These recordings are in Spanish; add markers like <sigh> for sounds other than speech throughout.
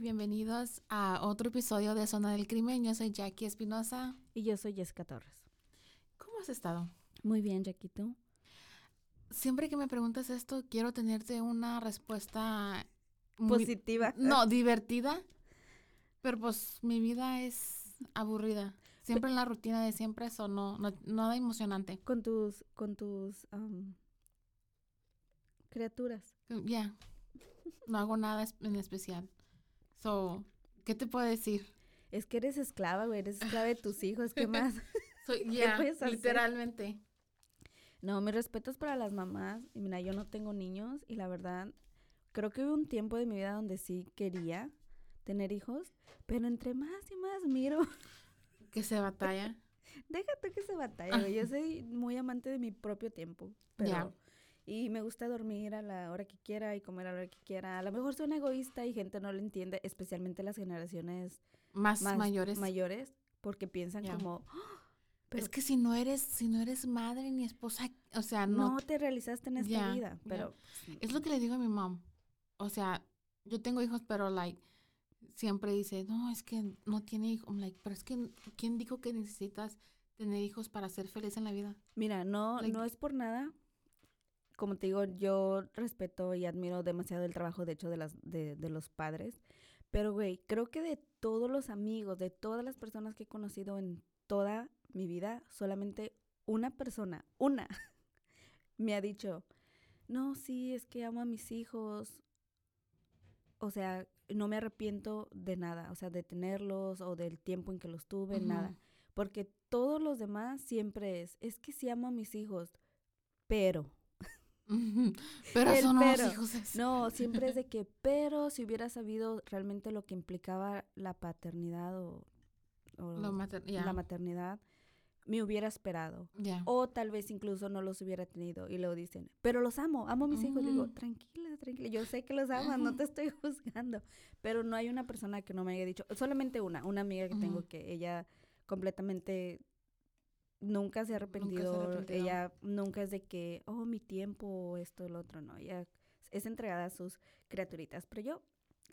Bienvenidos a otro episodio de Zona del Crimen. Yo soy Jackie Espinosa. Y yo soy Jessica Torres. ¿Cómo has estado? Muy bien, Jackie, ¿tú? Siempre que me preguntas esto, quiero tenerte una respuesta muy- Positiva. No, divertida. Pero pues mi vida es aburrida. Siempre en la rutina de siempre eso, no, no nada emocionante. Con tus, con tus criaturas. Ya, no hago nada en especial. So, ¿qué te puedo decir? Es que eres esclava, güey. Eres esclava de tus hijos. ¿Qué <laughs> más? Soy, <laughs> ¿Qué ya, puedes hacer? literalmente. No, mis respetos para las mamás. Y mira, yo no tengo niños y la verdad, creo que hubo un tiempo de mi vida donde sí quería tener hijos, pero entre más y más miro, <laughs> Que se batalla. déjate que se batalla, güey. Yo soy muy amante de mi propio tiempo, pero... Y me gusta dormir a la hora que quiera y comer a la hora que quiera. A lo mejor soy una egoísta y gente no lo entiende, especialmente las generaciones Más, más mayores. mayores, porque piensan como, "Ah, pero es que si no eres, si no eres madre ni esposa, o sea, no, no, te realizaste en esta vida, pero... es lo que le digo a mi mamá. O sea, yo tengo hijos, pero like siempre dice, "No, es que no tiene hijos." Like, pero es que quién dijo que necesitas tener hijos para ser feliz en la vida? Mira, no, Like- no es por nada. Como te digo, yo respeto y admiro demasiado el trabajo, de hecho, de, las, de, de los padres. Pero, güey, creo que de todos los amigos, de todas las personas que he conocido en toda mi vida, solamente una persona, una, <laughs> me ha dicho, no, sí, es que amo a mis hijos. O sea, no me arrepiento de nada, o sea, de tenerlos o del tiempo en que los tuve, nada. Porque todos los demás siempre es, es que sí amo a mis hijos, pero, pero son unos hijos. es- no, siempre es de <laughs> que, pero si hubiera sabido realmente lo que implicaba la paternidad o, mater- la maternidad, me hubiera esperado. O tal vez incluso no los hubiera tenido y luego dicen, pero los amo, amo a mis hijos. Digo, Ujú. tranquila, tranquila, yo sé que los <laughs> amas, no te estoy juzgando. Pero no hay una persona que no me haya dicho, solamente una, una amiga que tengo que ella completamente nunca se ha arrepentido. arrepentido. Ella nunca es de que, oh, mi tiempo, esto, lo otro, no. Ella es entregada a sus criaturitas. Pero yo,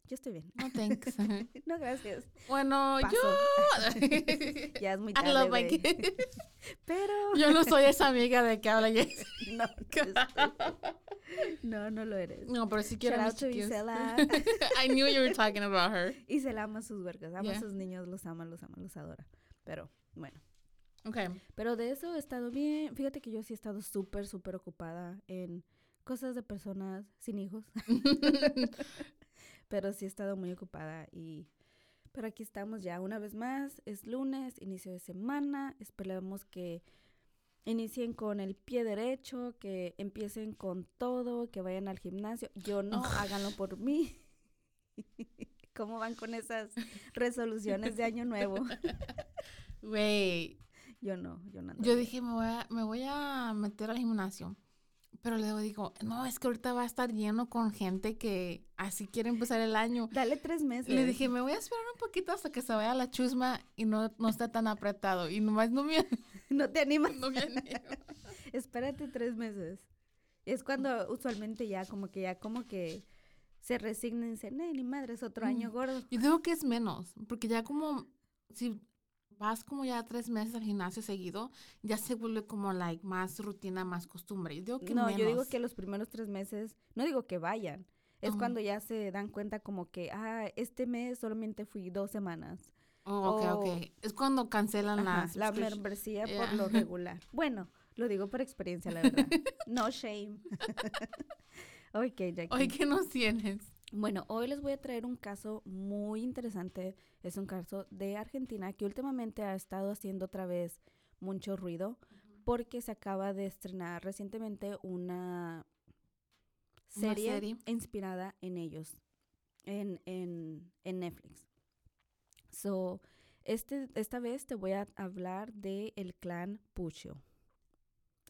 yo estoy bien. No, thanks. <laughs> no, gracias. bueno, Paso. yo... <laughs> Ya es muy I tarde, love my kids. Pero... Yo no soy esa amiga de que habla Jess. <laughs> No, no, no, lo eres. No, pero si quiero a. Isela. I knew you were talking about her. Y se la ama sus vergas, ama Yeah. a sus niños, los ama, los ama, los adora. Pero, bueno. Okay. Pero de eso he estado bien. Fíjate que yo sí he estado súper, súper ocupada en cosas de personas sin hijos. <laughs> Pero sí he estado muy ocupada y... Pero aquí estamos ya una vez más. Es lunes, inicio de semana. Esperamos que inicien con el pie derecho, que empiecen con todo, que vayan al gimnasio. Yo no, <laughs> háganlo por mí. <laughs> ¿Cómo van con esas resoluciones de año nuevo? Güey, Yo no, yo no. yo dije, me voy, a, me voy a meter al gimnasio. Pero luego digo, no, es que ahorita va a estar lleno con gente que así quiere empezar el año. Dale tres meses. Le dije, me voy a esperar un poquito hasta que se vaya la chusma y no, no está tan apretado. Y nomás no me, <laughs> no te animas. no me animo. <laughs> Espérate tres meses. Es cuando usualmente ya como que ya como que se resignan y dicen, "Eh, ni madre, es otro año Mm. gordo. Yo digo que es menos, porque ya como, si vas como ya tres meses al gimnasio seguido, ya se vuelve como like más rutina, más costumbre. Yo digo que no, yo digo que los primeros tres meses, no digo que vayan, es cuando ya se dan cuenta como que, ah, este mes solamente fui dos semanas. Oh, ok, o- ok. Es cuando cancelan Ajá, las la subscription. membresía por lo <laughs> regular. Bueno, lo digo por experiencia, la verdad. No shame. <laughs> ok, Jackie. Hoy que nos tienes. Bueno, hoy les voy a traer un caso muy interesante. Es un caso de Argentina que últimamente ha estado haciendo otra vez mucho ruido porque se acaba de estrenar recientemente una Una serie, inspirada en ellos, en, en, en Netflix. So, este, esta vez te voy a hablar de el clan Pucho.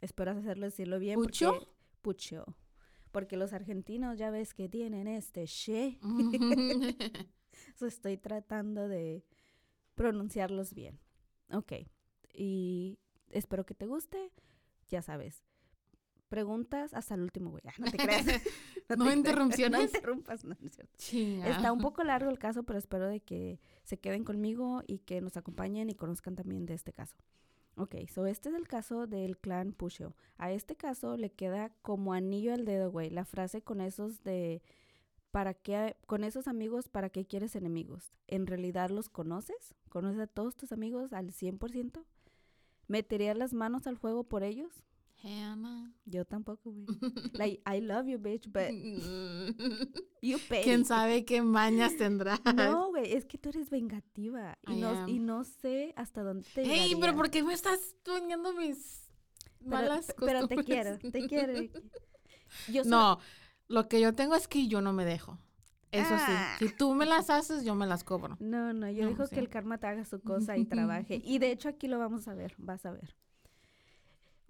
Espero hacerlo decirlo bien. ¿Pucho? Pucho. Porque los argentinos ya ves que tienen este she. <laughs> <laughs> So, estoy tratando de pronunciarlos bien. Ok. Y espero que te guste. Ya sabes. Preguntas hasta el último, güey. Ah, no te creas. <laughs> ¿No interrupciones? No interrumpas, no, no es cierto. Chinga. Está un poco largo el caso, pero espero de que se queden conmigo y que nos acompañen y conozcan también de este caso. Ok, so este es el caso del clan Pushio. A este caso le queda como anillo al dedo, güey, la frase con esos de ¿para qué con esos amigos para qué quieres enemigos? ¿En realidad los conoces? ¿Conoces a todos tus amigos al 100%? ¿Meterías las manos al fuego por ellos? Hannah. Yo tampoco, güey. like I love you, bitch, but <laughs> you pay. ¿Quién sabe qué mañas tendrás? No, güey, es que tú eres vengativa y no, y no sé hasta dónde te Ey, pero. ¿por qué me estás poniendo mis Pero- malas pero te quiero, te quiero. <laughs> Yo soy- No, lo que yo tengo es que yo no me dejo. Eso Ah. sí, si tú me las haces, yo me las cobro. No, no, yo No, digo sí. que el karma te haga su cosa y trabaje. <laughs> Y de hecho aquí lo vamos a ver, vas a ver.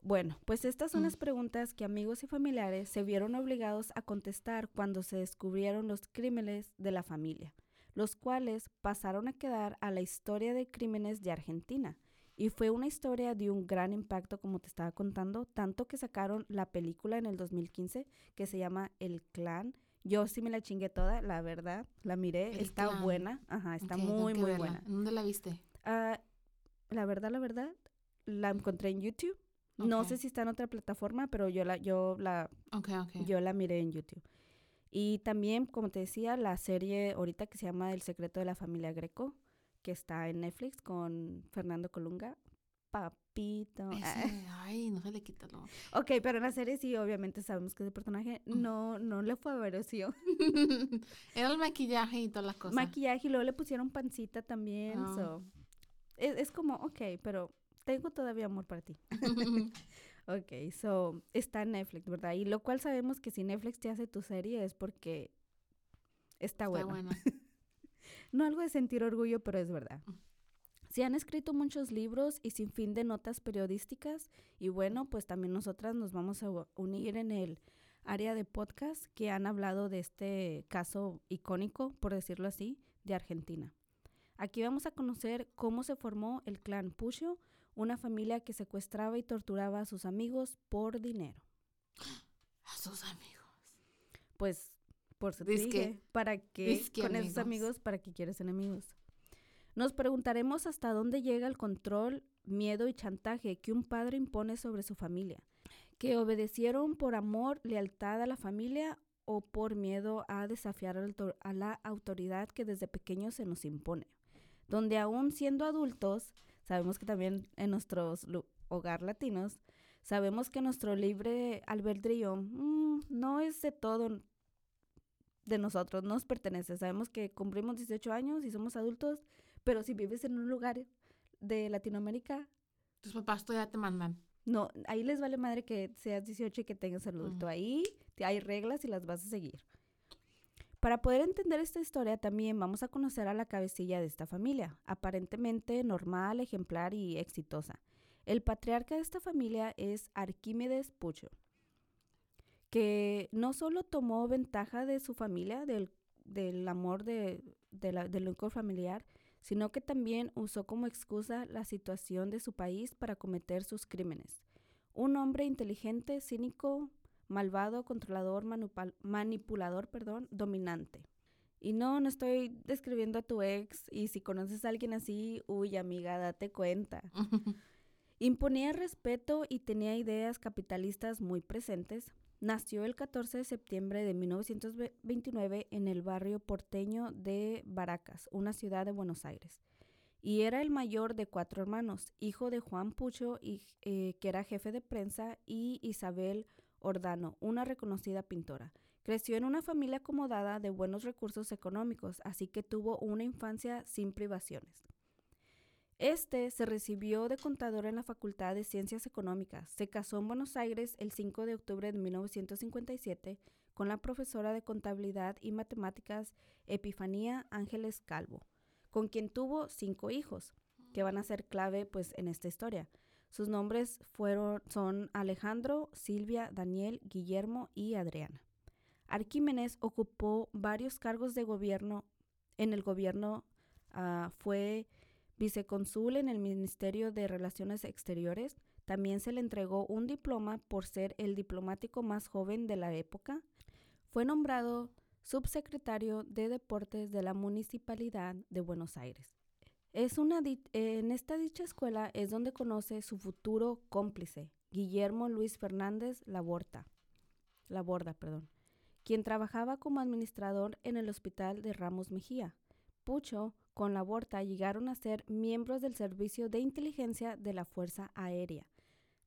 Bueno, pues estas son Mm. las preguntas que amigos y familiares se vieron obligados a contestar cuando se descubrieron los crímenes de la familia, los cuales pasaron a quedar a la historia de crímenes de Argentina. Y fue una historia de un gran impacto, como te estaba contando, tanto que sacaron la película en el 2015 que se llama El Clan. Yo sí me la chingué toda, la verdad, la miré, El está Clan. buena, ajá, está muy, muy verla. buena. ¿En ¿Dónde la viste? Ah, la verdad, la verdad, la encontré en YouTube. No sé si está en otra plataforma, pero yo la, yo la, yo la miré en YouTube. Y también, como te decía, la serie ahorita que se llama El secreto de la familia Greco, que está en Netflix con Fernando Colunga. Papito. Ese- <laughs> ay, no se le quita lo. Ok, pero en la serie sí, obviamente sabemos que ese personaje no, no le fue apareció. <laughs> Era el maquillaje y todas las cosas. Maquillaje y luego le pusieron pancita también. Ah. so, es, es como, ok, pero tengo todavía amor para ti. <laughs> <laughs> Ok, so está en Netflix, ¿verdad? Y lo cual sabemos que si Netflix te hace tu serie es porque está, Está bueno. buena. <laughs> No algo de sentir orgullo, pero es verdad. Mm. Se han escrito muchos libros y sin fin de notas periodísticas y bueno, pues también nosotras nos vamos a unir en el área de podcast que han hablado de este caso icónico, por decirlo así, de Argentina. Aquí vamos a conocer cómo se formó el clan Pucho, una familia que secuestraba y torturaba a sus amigos por dinero. A sus amigos. Pues, por su dije, ¿para qué con esos amigos. amigos, para qué quieres enemigos? Nos preguntaremos hasta dónde llega el control, miedo y chantaje que un padre impone sobre su familia, que obedecieron por amor, lealtad a la familia o por miedo a desafiar a la autoridad que desde pequeños se nos impone, donde aún siendo adultos, sabemos que también en nuestros hogar latinos, sabemos que nuestro libre albedrío mm, no es de todo de nosotros, nos pertenece. Sabemos que cumplimos 18 años y somos adultos, pero si vives en un lugar de Latinoamérica, Tus papás todavía te mandan. no, ahí les vale madre que seas 18 y que tengas el adulto. Ahí hay reglas y las vas a seguir. Para poder entender esta historia también vamos a conocer a la cabecilla de esta familia, aparentemente normal, ejemplar y exitosa. El patriarca de esta familia es Arquímedes Pucho, que no solo tomó ventaja de su familia, del, del amor de, del núcleo familiar, sino que también usó como excusa la situación de su país para cometer sus crímenes. Un hombre inteligente, cínico, malvado, controlador, manipulador, perdón, dominante. Y no, no estoy describiendo a tu ex. Y si conoces a alguien así, uy, amiga, date cuenta. <laughs> Imponía respeto y tenía ideas capitalistas muy presentes. Nació el 14 de septiembre de 1929 en el barrio porteño de Baracas, una ciudad de Buenos Aires. Y era el mayor de cuatro hermanos, hijo de Juan Pucho, y, eh, que era jefe de prensa, y Isabel Ordano, una reconocida pintora. Creció en una familia acomodada de buenos recursos económicos, así que tuvo una infancia sin privaciones. Este se recibió de contador en la Facultad de Ciencias Económicas. Se casó en Buenos Aires el 5 de octubre de 1957 con la profesora de contabilidad y matemáticas Epifanía Ángeles Calvo, con quien tuvo cinco hijos, que van a ser clave pues en esta historia. Sus nombres fueron, son Alejandro, Silvia, Daniel, Guillermo y Adriana. Arquímenes ocupó varios cargos de gobierno. En el gobierno uh, fue vicecónsul en el Ministerio de Relaciones Exteriores. También se le entregó un diploma por ser el diplomático más joven de la época. Fue nombrado subsecretario de Deportes de la Municipalidad de Buenos Aires. Es una en esta dicha escuela es donde conoce su futuro cómplice, Guillermo Luis Fernández Laborda, Laborda, perdón quien trabajaba como administrador en el hospital de Ramos Mejía. Pucho con la Borta llegaron a ser miembros del Servicio de Inteligencia de la Fuerza Aérea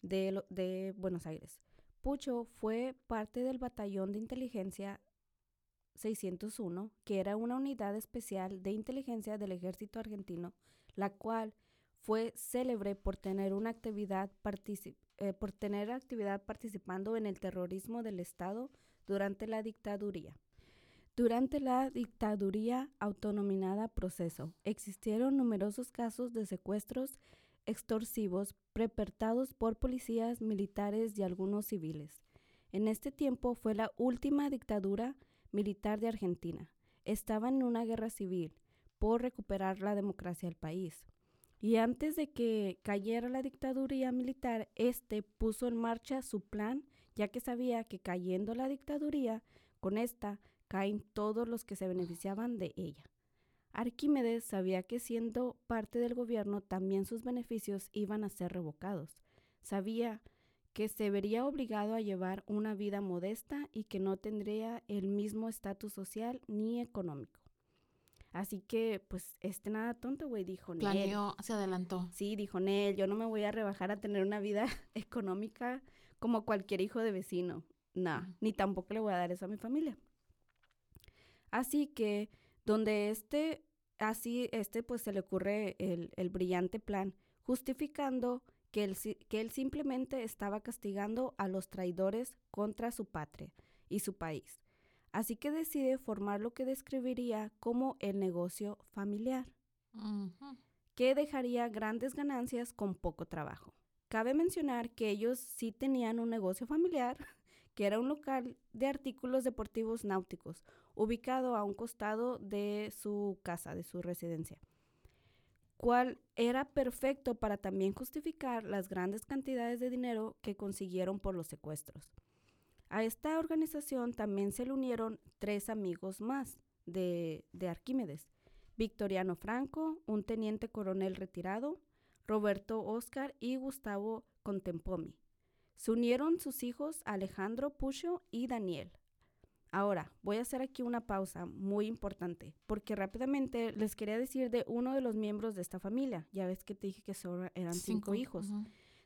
de, de Buenos Aires. Pucho fue parte del Batallón de Inteligencia 601, que era una unidad especial de inteligencia del ejército argentino, la cual fue célebre por tener una actividad, eh, por tener actividad participando en el terrorismo del Estado durante la dictaduría. Durante la dictaduría autonominada proceso, existieron numerosos casos de secuestros extorsivos perpetrados por policías militares y algunos civiles. En este tiempo fue la última dictadura militar de Argentina. Estaba en una guerra civil por recuperar la democracia del país. Y antes de que cayera la dictadura militar, este puso en marcha su plan ya que sabía que cayendo la dictadura, con esta caen todos los que se beneficiaban de ella. Arquímedes sabía que siendo parte del gobierno también sus beneficios iban a ser revocados. Sabía que se vería obligado a llevar una vida modesta y que no tendría el mismo estatus social ni económico. Así que, pues, este nada tonto, güey, dijo Nel. Planeó, se adelantó. Sí, dijo Nel, yo no me voy a rebajar a tener una vida <laughs> económica como cualquier hijo de vecino. No, ni tampoco le voy a dar eso a mi familia. Así que donde este, así, este pues se le ocurre el, el brillante plan, justificando que él, que él simplemente estaba castigando a los traidores contra su patria y su país. Así que decide formar lo que describiría como el negocio familiar, que dejaría grandes ganancias con poco trabajo. Cabe mencionar que ellos sí tenían un negocio familiar, <laughs> que era un local de artículos deportivos náuticos, ubicado a un costado de su casa, de su residencia, cual era perfecto para también justificar las grandes cantidades de dinero que consiguieron por los secuestros. A esta organización también se le unieron tres amigos más de, de Arquímedes, Victoriano Franco, un teniente coronel retirado, Roberto Oscar y Gustavo Contempomi. Se unieron sus hijos Alejandro Pucho y Daniel. Ahora, voy a hacer aquí una pausa muy importante, porque rápidamente les quería decir de uno de los miembros de esta familia. Ya ves que te dije que solo eran cinco, hijos.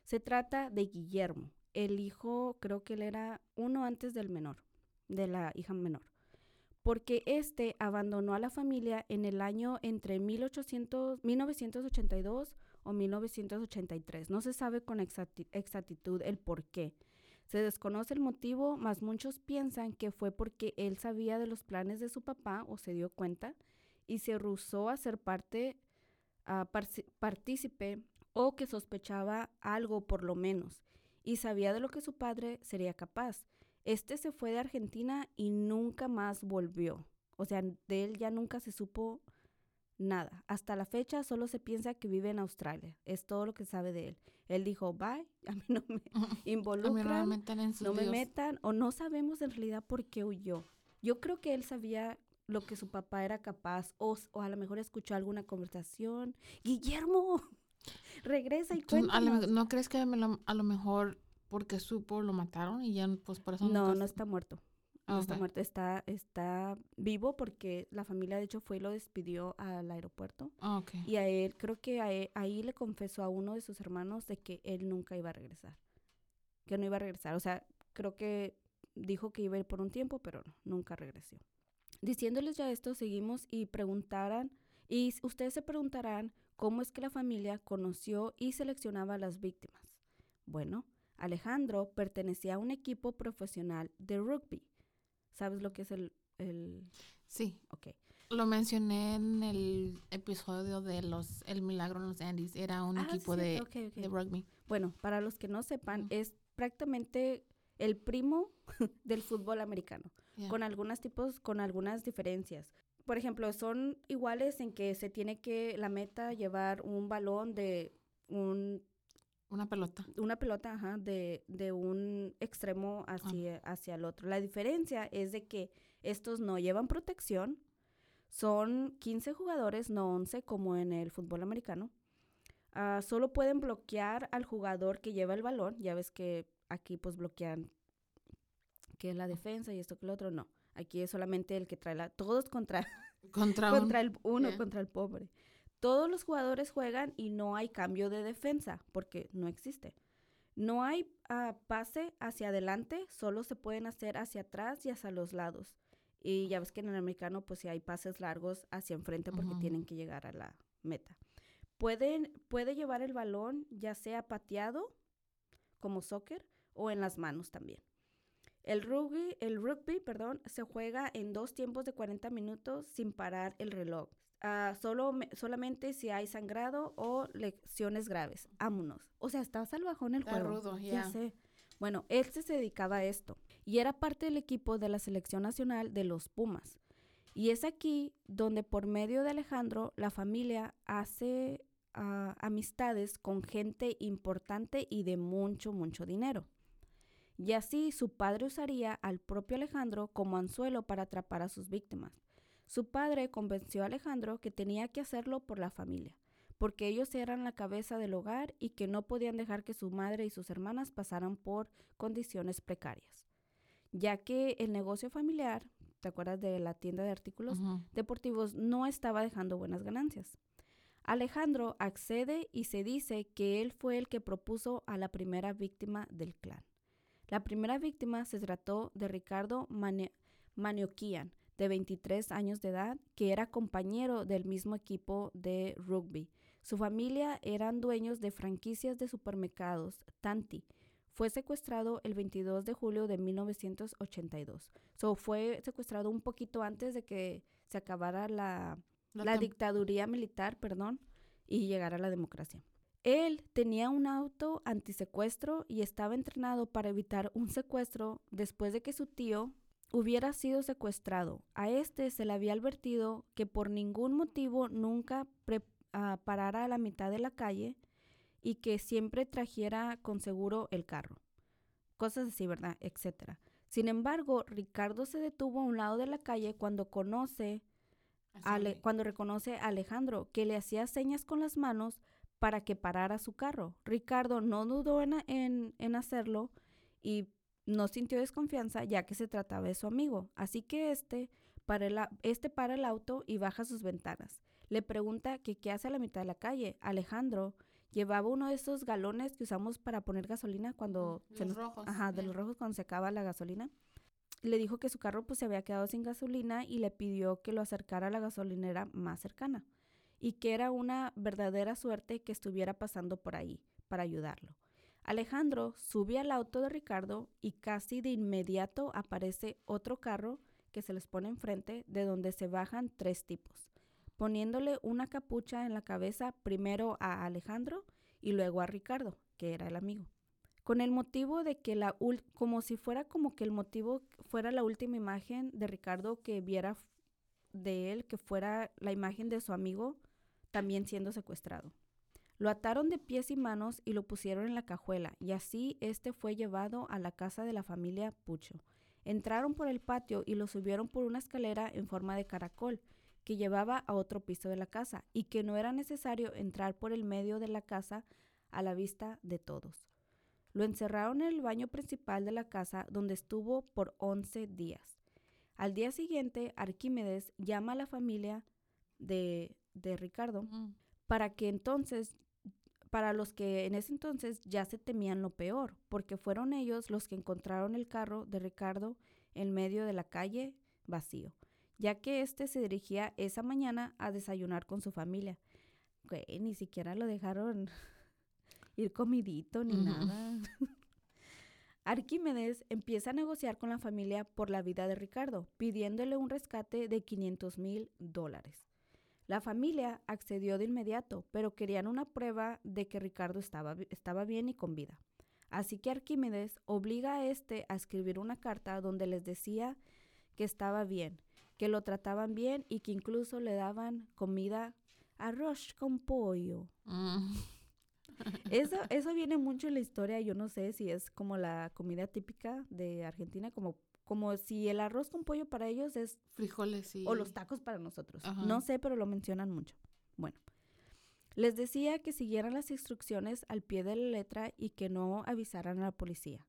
Se trata de Guillermo. El hijo, creo que él era uno antes del menor, de la hija menor. Porque este abandonó a la familia en el año entre 1800, 1982 o 1983. No se sabe con exactitud el por qué. Se desconoce el motivo, mas muchos piensan que fue porque él sabía de los planes de su papá o se dio cuenta y se rehusó a ser parte, uh, partícipe o que sospechaba algo por lo menos y sabía de lo que su padre sería capaz. Este se fue de Argentina y nunca más volvió. O sea, de él ya nunca se supo Nada. Hasta la fecha solo se piensa que vive en Australia. Es todo lo que sabe de él. Él dijo, bye, <laughs> a mí no me involucran, no me, metan o no sabemos en realidad por qué huyó. Yo creo que él sabía lo que su papá era capaz o, a lo mejor escuchó alguna conversación. Guillermo, <laughs> regresa y cuéntanos. ¿No crees que a lo, a lo mejor porque supo lo mataron y ya pues por eso No, nunca no está muerto. No está ok. muerto, está, está vivo porque la familia de hecho fue y lo despidió al aeropuerto. Ah. Y a él, creo que a él- ahí le confesó a uno de sus hermanos de que él nunca iba a regresar. Que no iba a regresar. O sea, creo que dijo que iba a ir por un tiempo, pero no, nunca regresó. Diciéndoles ya esto, seguimos y preguntaran, y ustedes se preguntarán cómo es que la familia conoció y seleccionaba a las víctimas. Bueno, Alejandro pertenecía a un equipo profesional de rugby. ¿Sabes lo que es el... el... Sí, Ok. lo mencioné en el episodio de los El Milagro en los Andes. Era un Ah, equipo sí, de, de rugby. Bueno, para los que no sepan, es prácticamente el primo <laughs> del fútbol americano, Yeah. con algunos tipos, con algunas diferencias. Por ejemplo, son iguales en que se tiene que la meta llevar un balón de un, Una pelota. una pelota ajá, de, de un extremo hacia, hacia el otro. La diferencia es de que estos no llevan protección, son 15 jugadores, no 11 como en el fútbol americano. Ah, solo pueden bloquear al jugador que lleva el balón. Ya ves que aquí pues bloquean que es la defensa y esto que lo otro. No, aquí es solamente el que trae la... Todos contra, Contra, <laughs> contra un, el uno, yeah. contra el pobre. Todos los jugadores juegan y no hay cambio de defensa porque no existe. No hay ah, pase hacia adelante, solo se pueden hacer hacia atrás y hacia los lados. Y ya ves que en el americano pues sí hay pases largos hacia enfrente porque tienen que llegar a la meta. Pueden, puede llevar el balón ya sea pateado como soccer o en las manos también. El rugby, el rugby, perdón, se juega en dos tiempos de 40 minutos sin parar el reloj. Ah, solo, me- solamente si hay sangrado o lesiones graves. Vámonos. O sea, está salvajón el Está juego. rudo, Ya ya. sé. Bueno, él se dedicaba a esto y era parte del equipo de la selección nacional de los Pumas. Y es aquí donde por medio de Alejandro la familia hace ah, amistades con gente importante y de mucho, mucho dinero. Y así su padre usaría al propio Alejandro como anzuelo para atrapar a sus víctimas. Su padre convenció a Alejandro que tenía que hacerlo por la familia, porque ellos eran la cabeza del hogar y que no podían dejar que su madre y sus hermanas pasaran por condiciones precarias. Ya que el negocio familiar, ¿te acuerdas de la tienda de artículos deportivos, no estaba dejando buenas ganancias? Alejandro accede y se dice que él fue el que propuso a la primera víctima del clan. La primera víctima se trató de Ricardo Mane- Manioquian, de 23 años de edad, que era compañero del mismo equipo de rugby. Su familia eran dueños de franquicias de supermercados, Tanti. Fue secuestrado el 22 de julio de 1982. So, fue secuestrado un poquito antes de que se acabara la, la dictaduría militar, perdón, y llegara la democracia. Él tenía un auto antisecuestro y estaba entrenado para evitar un secuestro después de que su tío hubiera sido secuestrado. A este se le había advertido que por ningún motivo nunca pre- ah, parara a la mitad de la calle y que siempre trajera con seguro el carro. Cosas así, ¿verdad? Etcétera. Sin embargo, Ricardo se detuvo a un lado de la calle cuando conoce Ale- cuando reconoce a Alejandro, que le hacía señas con las manos para que parara su carro. Ricardo no dudó en, en- en hacerlo y no sintió desconfianza ya que se trataba de su amigo. Así que este para, el, este para el auto y baja sus ventanas. Le pregunta que qué hace a la mitad de la calle. Alejandro llevaba uno de esos galones que usamos para poner gasolina cuando se los nos- rojos, Ajá, de los rojos cuando se acaba la gasolina le dijo que su carro pues se había quedado sin gasolina y le pidió que lo acercara a la gasolinera más cercana y que era una verdadera suerte que estuviera pasando por ahí para ayudarlo. Alejandro sube al auto de Ricardo y casi de inmediato aparece otro carro que se les pone enfrente de donde se bajan tres tipos, poniéndole una capucha en la cabeza primero a Alejandro y luego a Ricardo, que era el amigo con el motivo de que la como si fuera como que el motivo fuera la última imagen de Ricardo que viera de él, que fuera la imagen de su amigo también siendo secuestrado. Lo ataron de pies y manos y lo pusieron en la cajuela, y así este fue llevado a la casa de la familia Pucho. Entraron por el patio y lo subieron por una escalera en forma de caracol que llevaba a otro piso de la casa y que no era necesario entrar por el medio de la casa a la vista de todos. Lo encerraron en el baño principal de la casa donde estuvo por 11 días. Al día siguiente, Arquímedes llama a la familia de, de Ricardo Mm. para que entonces, para los que en ese entonces ya se temían lo peor, porque fueron ellos los que encontraron el carro de Ricardo en medio de la calle vacío, ya que éste se dirigía esa mañana a desayunar con su familia. Güey, ni siquiera lo dejaron <laughs> ir comidito ni nada. <laughs> Arquímedes empieza a negociar con la familia por la vida de Ricardo, pidiéndole un rescate de 500 mil dólares. La familia accedió de inmediato, pero querían una prueba de que Ricardo estaba, estaba bien y con vida. Así que Arquímedes obliga a este a escribir una carta donde les decía que estaba bien, que lo trataban bien y que incluso le daban comida, arroz con pollo. Mm. <laughs> Eso, eso viene mucho en la historia, yo no sé si es como la comida típica de Argentina, como, como si el arroz con pollo para ellos es Frijoles y... o los tacos para nosotros. Ajá. No sé, pero lo mencionan mucho. Bueno, les decía que siguieran las instrucciones al pie de la letra y que no avisaran a la policía.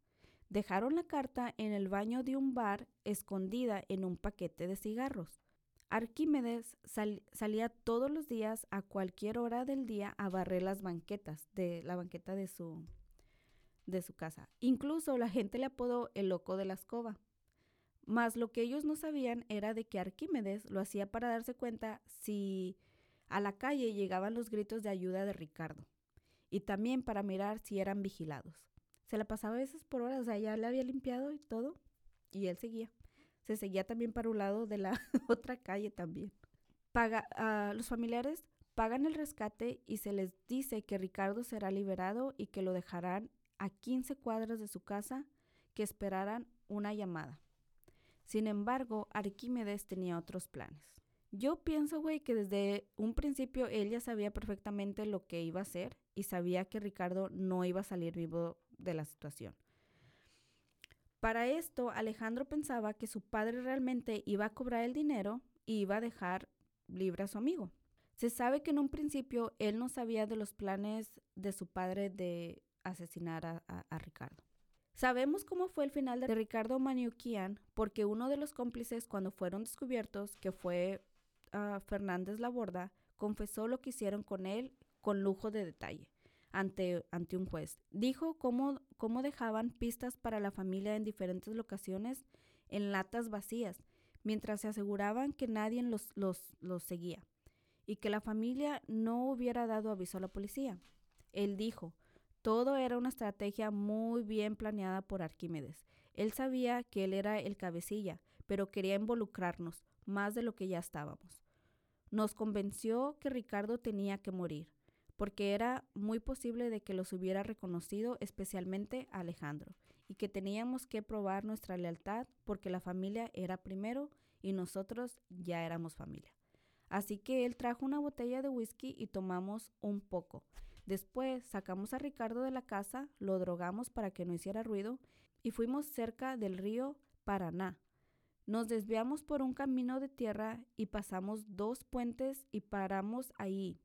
Dejaron la carta en el baño de un bar escondida en un paquete de cigarros. Arquímedes sal- salía todos los días a cualquier hora del día a barrer las banquetas de la banqueta de su de su casa. Incluso la gente le apodó el loco de la escoba. Mas lo que ellos no sabían era de que Arquímedes lo hacía para darse cuenta si a la calle llegaban los gritos de ayuda de Ricardo y también para mirar si eran vigilados. Se la pasaba a veces por horas, o sea, ya le había limpiado y todo y él seguía. Se seguía también para un lado de la <laughs> otra calle también. Paga, ah, los familiares pagan el rescate y se les dice que Ricardo será liberado y que lo dejarán a 15 cuadras de su casa, que esperaran una llamada. Sin embargo, Arquímedes tenía otros planes. Yo pienso, güey, que desde un principio él ya sabía perfectamente lo que iba a hacer y sabía que Ricardo no iba a salir vivo de la situación. Para esto, Alejandro pensaba que su padre realmente iba a cobrar el dinero y iba a dejar libre a su amigo. Se sabe que en un principio él no sabía de los planes de su padre de asesinar a Ricardo. Sabemos cómo fue el final de Ricardo Maniuquian porque uno de los cómplices cuando fueron descubiertos, que fue ah, Fernández Laborda, confesó lo que hicieron con él con lujo de detalle ante, ante un juez. Dijo cómo, cómo dejaban pistas para la familia en diferentes locaciones en latas vacías, mientras se aseguraban que nadie los, los, los seguía y que la familia no hubiera dado aviso a la policía. Él dijo, todo era una estrategia muy bien planeada por Arquímedes. Él sabía que él era el cabecilla, pero quería involucrarnos más de lo que ya estábamos. Nos convenció que Ricardo tenía que morir, porque era muy posible de que los hubiera reconocido, especialmente a Alejandro, y que teníamos que probar nuestra lealtad porque la familia era primero y nosotros ya éramos familia. Así que él trajo una botella de whisky y tomamos un poco. Después sacamos a Ricardo de la casa, lo drogamos para que no hiciera ruido y fuimos cerca del río Paraná. Nos desviamos por un camino de tierra y pasamos dos puentes y paramos ahí.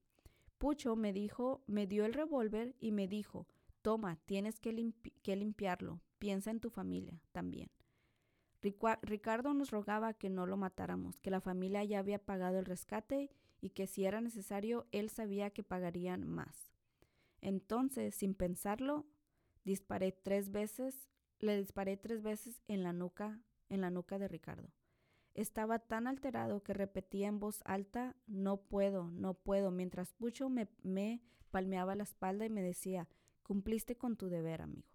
Pucho me dijo, me dio el revólver y me dijo, toma, tienes que, que limpiarlo, piensa en tu familia también. Ricardo nos rogaba que no lo matáramos, que la familia ya había pagado el rescate y que si era necesario él sabía que pagarían más. Entonces, sin pensarlo, disparé tres veces, le disparé tres veces en la nuca, en la nuca de Ricardo. Estaba tan alterado que repetía en voz alta, no puedo, no puedo, mientras Pucho me, me palmeaba la espalda y me decía, cumpliste con tu deber, amigo.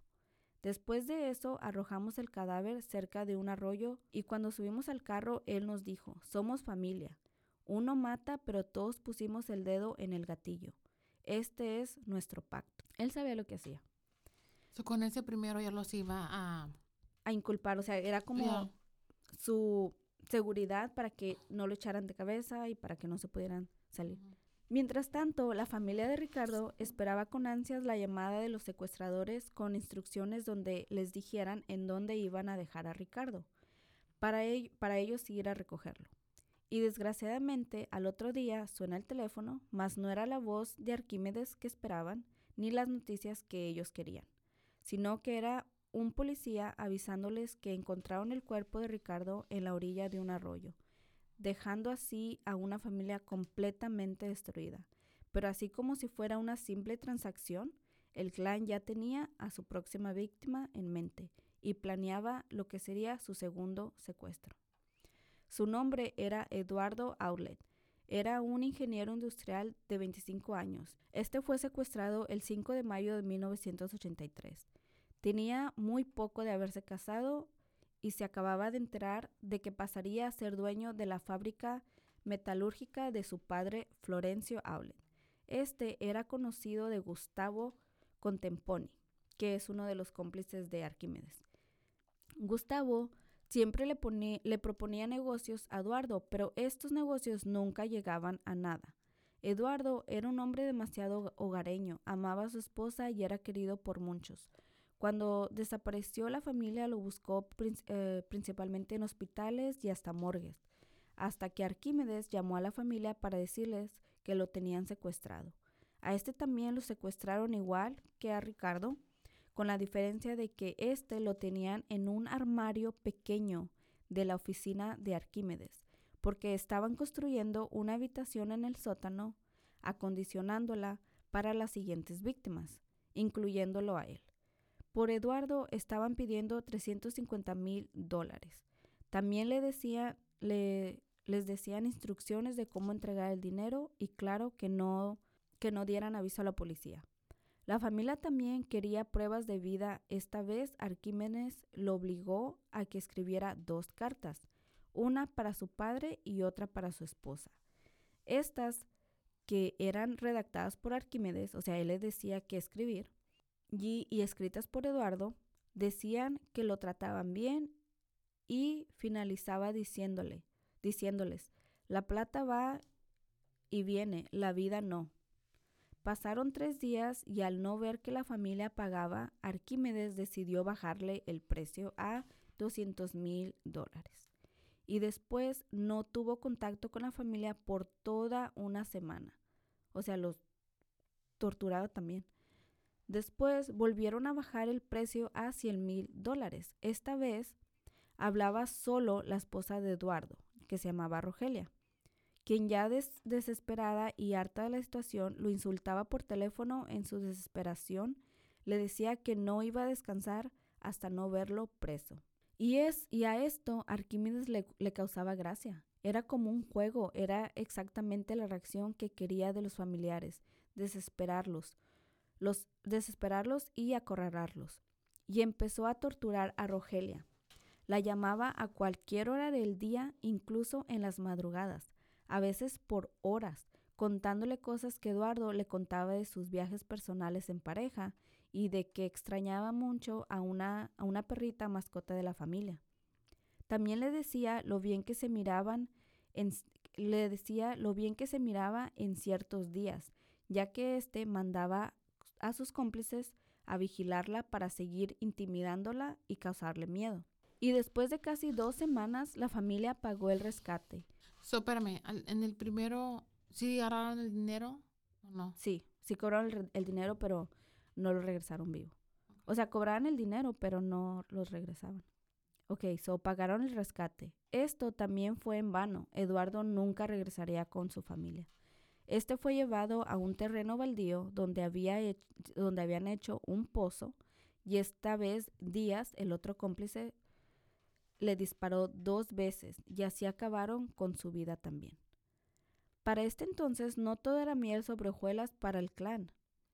Después de eso, arrojamos el cadáver cerca de un arroyo y cuando subimos al carro, él nos dijo, somos familia. Uno mata, pero todos pusimos el dedo en el gatillo. Este es nuestro pacto. Él sabía lo que hacía. So, con ese primero ya los iba a... A inculpar, o sea, era como su seguridad para que no lo echaran de cabeza y para que no se pudieran salir. Mientras tanto, la familia de Ricardo esperaba con ansias la llamada de los secuestradores con instrucciones donde les dijeran en dónde iban a dejar a Ricardo. para, para ellos ir a recogerlo. Y desgraciadamente al otro día suena el teléfono, mas no era la voz de Arquímedes que esperaban, ni las noticias que ellos querían, sino que era un policía avisándoles que encontraron el cuerpo de Ricardo en la orilla de un arroyo, dejando así a una familia completamente destruida. Pero así como si fuera una simple transacción, el clan ya tenía a su próxima víctima en mente y planeaba lo que sería su segundo secuestro. Su nombre era Eduardo Aulet. Era un ingeniero industrial de 25 años. Este fue secuestrado el 5 de mayo de 1983. Tenía muy poco de haberse casado y se acababa de enterar de que pasaría a ser dueño de la fábrica metalúrgica de su padre Florencio Aulet. Este era conocido de Gustavo Contemponi, que es uno de los cómplices de Arquímedes. Gustavo siempre le, le proponía negocios a Eduardo, pero estos negocios nunca llegaban a nada. Eduardo era un hombre demasiado hogareño, amaba a su esposa y era querido por muchos. Cuando desapareció la familia lo buscó eh, principalmente en hospitales y hasta morgues, hasta que Arquímedes llamó a la familia para decirles que lo tenían secuestrado. A este también lo secuestraron igual que a Ricardo, con la diferencia de que este lo tenían en un armario pequeño de la oficina de Arquímedes, porque estaban construyendo una habitación en el sótano, acondicionándola para las siguientes víctimas, incluyéndolo a él. Por Eduardo estaban pidiendo 350 mil dólares. También le le, les decían instrucciones de cómo entregar el dinero y claro que no, que no dieran aviso a la policía. La familia también quería pruebas de vida. Esta vez Arquímedes lo obligó a que escribiera dos cartas, una para su padre y otra para su esposa. Estas, que eran redactadas por Arquímedes, o sea, él les decía qué escribir, y, y escritas por Eduardo, decían que lo trataban bien y finalizaba diciéndole, diciéndoles, la plata va y viene, la vida no. Pasaron tres días y al no ver que la familia pagaba, Arquímedes decidió bajarle el precio a 200 mil dólares. Y después no tuvo contacto con la familia por toda una semana. O sea, los torturaba también. Después volvieron a bajar el precio a 100 mil dólares. Esta vez hablaba solo la esposa de Eduardo, que se llamaba Rogelia, quien ya desesperada y harta de la situación lo insultaba por teléfono en su desesperación, le decía que no iba a descansar hasta no verlo preso. Y, es, y a esto Arquímedes le, causaba gracia. Era como un juego, era exactamente la reacción que quería de los familiares, desesperarlos, los desesperarlos y acorralarlos. Y empezó a torturar a Rogelia. La llamaba a cualquier hora del día, incluso en las madrugadas, a veces por horas, contándole cosas que Eduardo le contaba de sus viajes personales en pareja y de que extrañaba mucho a una, a una perrita mascota de la familia. También le decía lo bien que se miraban le decía lo bien que se miraba en ciertos días, ya que éste mandaba a sus cómplices a vigilarla para seguir intimidándola y causarle miedo. Y después de casi dos semanas, la familia pagó el rescate. So, espérame, en el primero, ¿sí agarraron el dinero o no? Sí, sí cobraron el, dinero, pero no lo regresaron vivo. O sea, cobraron el dinero, pero no los regresaban. Ok, so pagaron el rescate. Esto también fue en vano. Eduardo nunca regresaría con su familia. Este fue llevado a un terreno baldío donde, había donde habían hecho un pozo y esta vez Díaz, el otro cómplice, le disparó dos veces y así acabaron con su vida también. Para este entonces no todo era miel sobre hojuelas para el clan,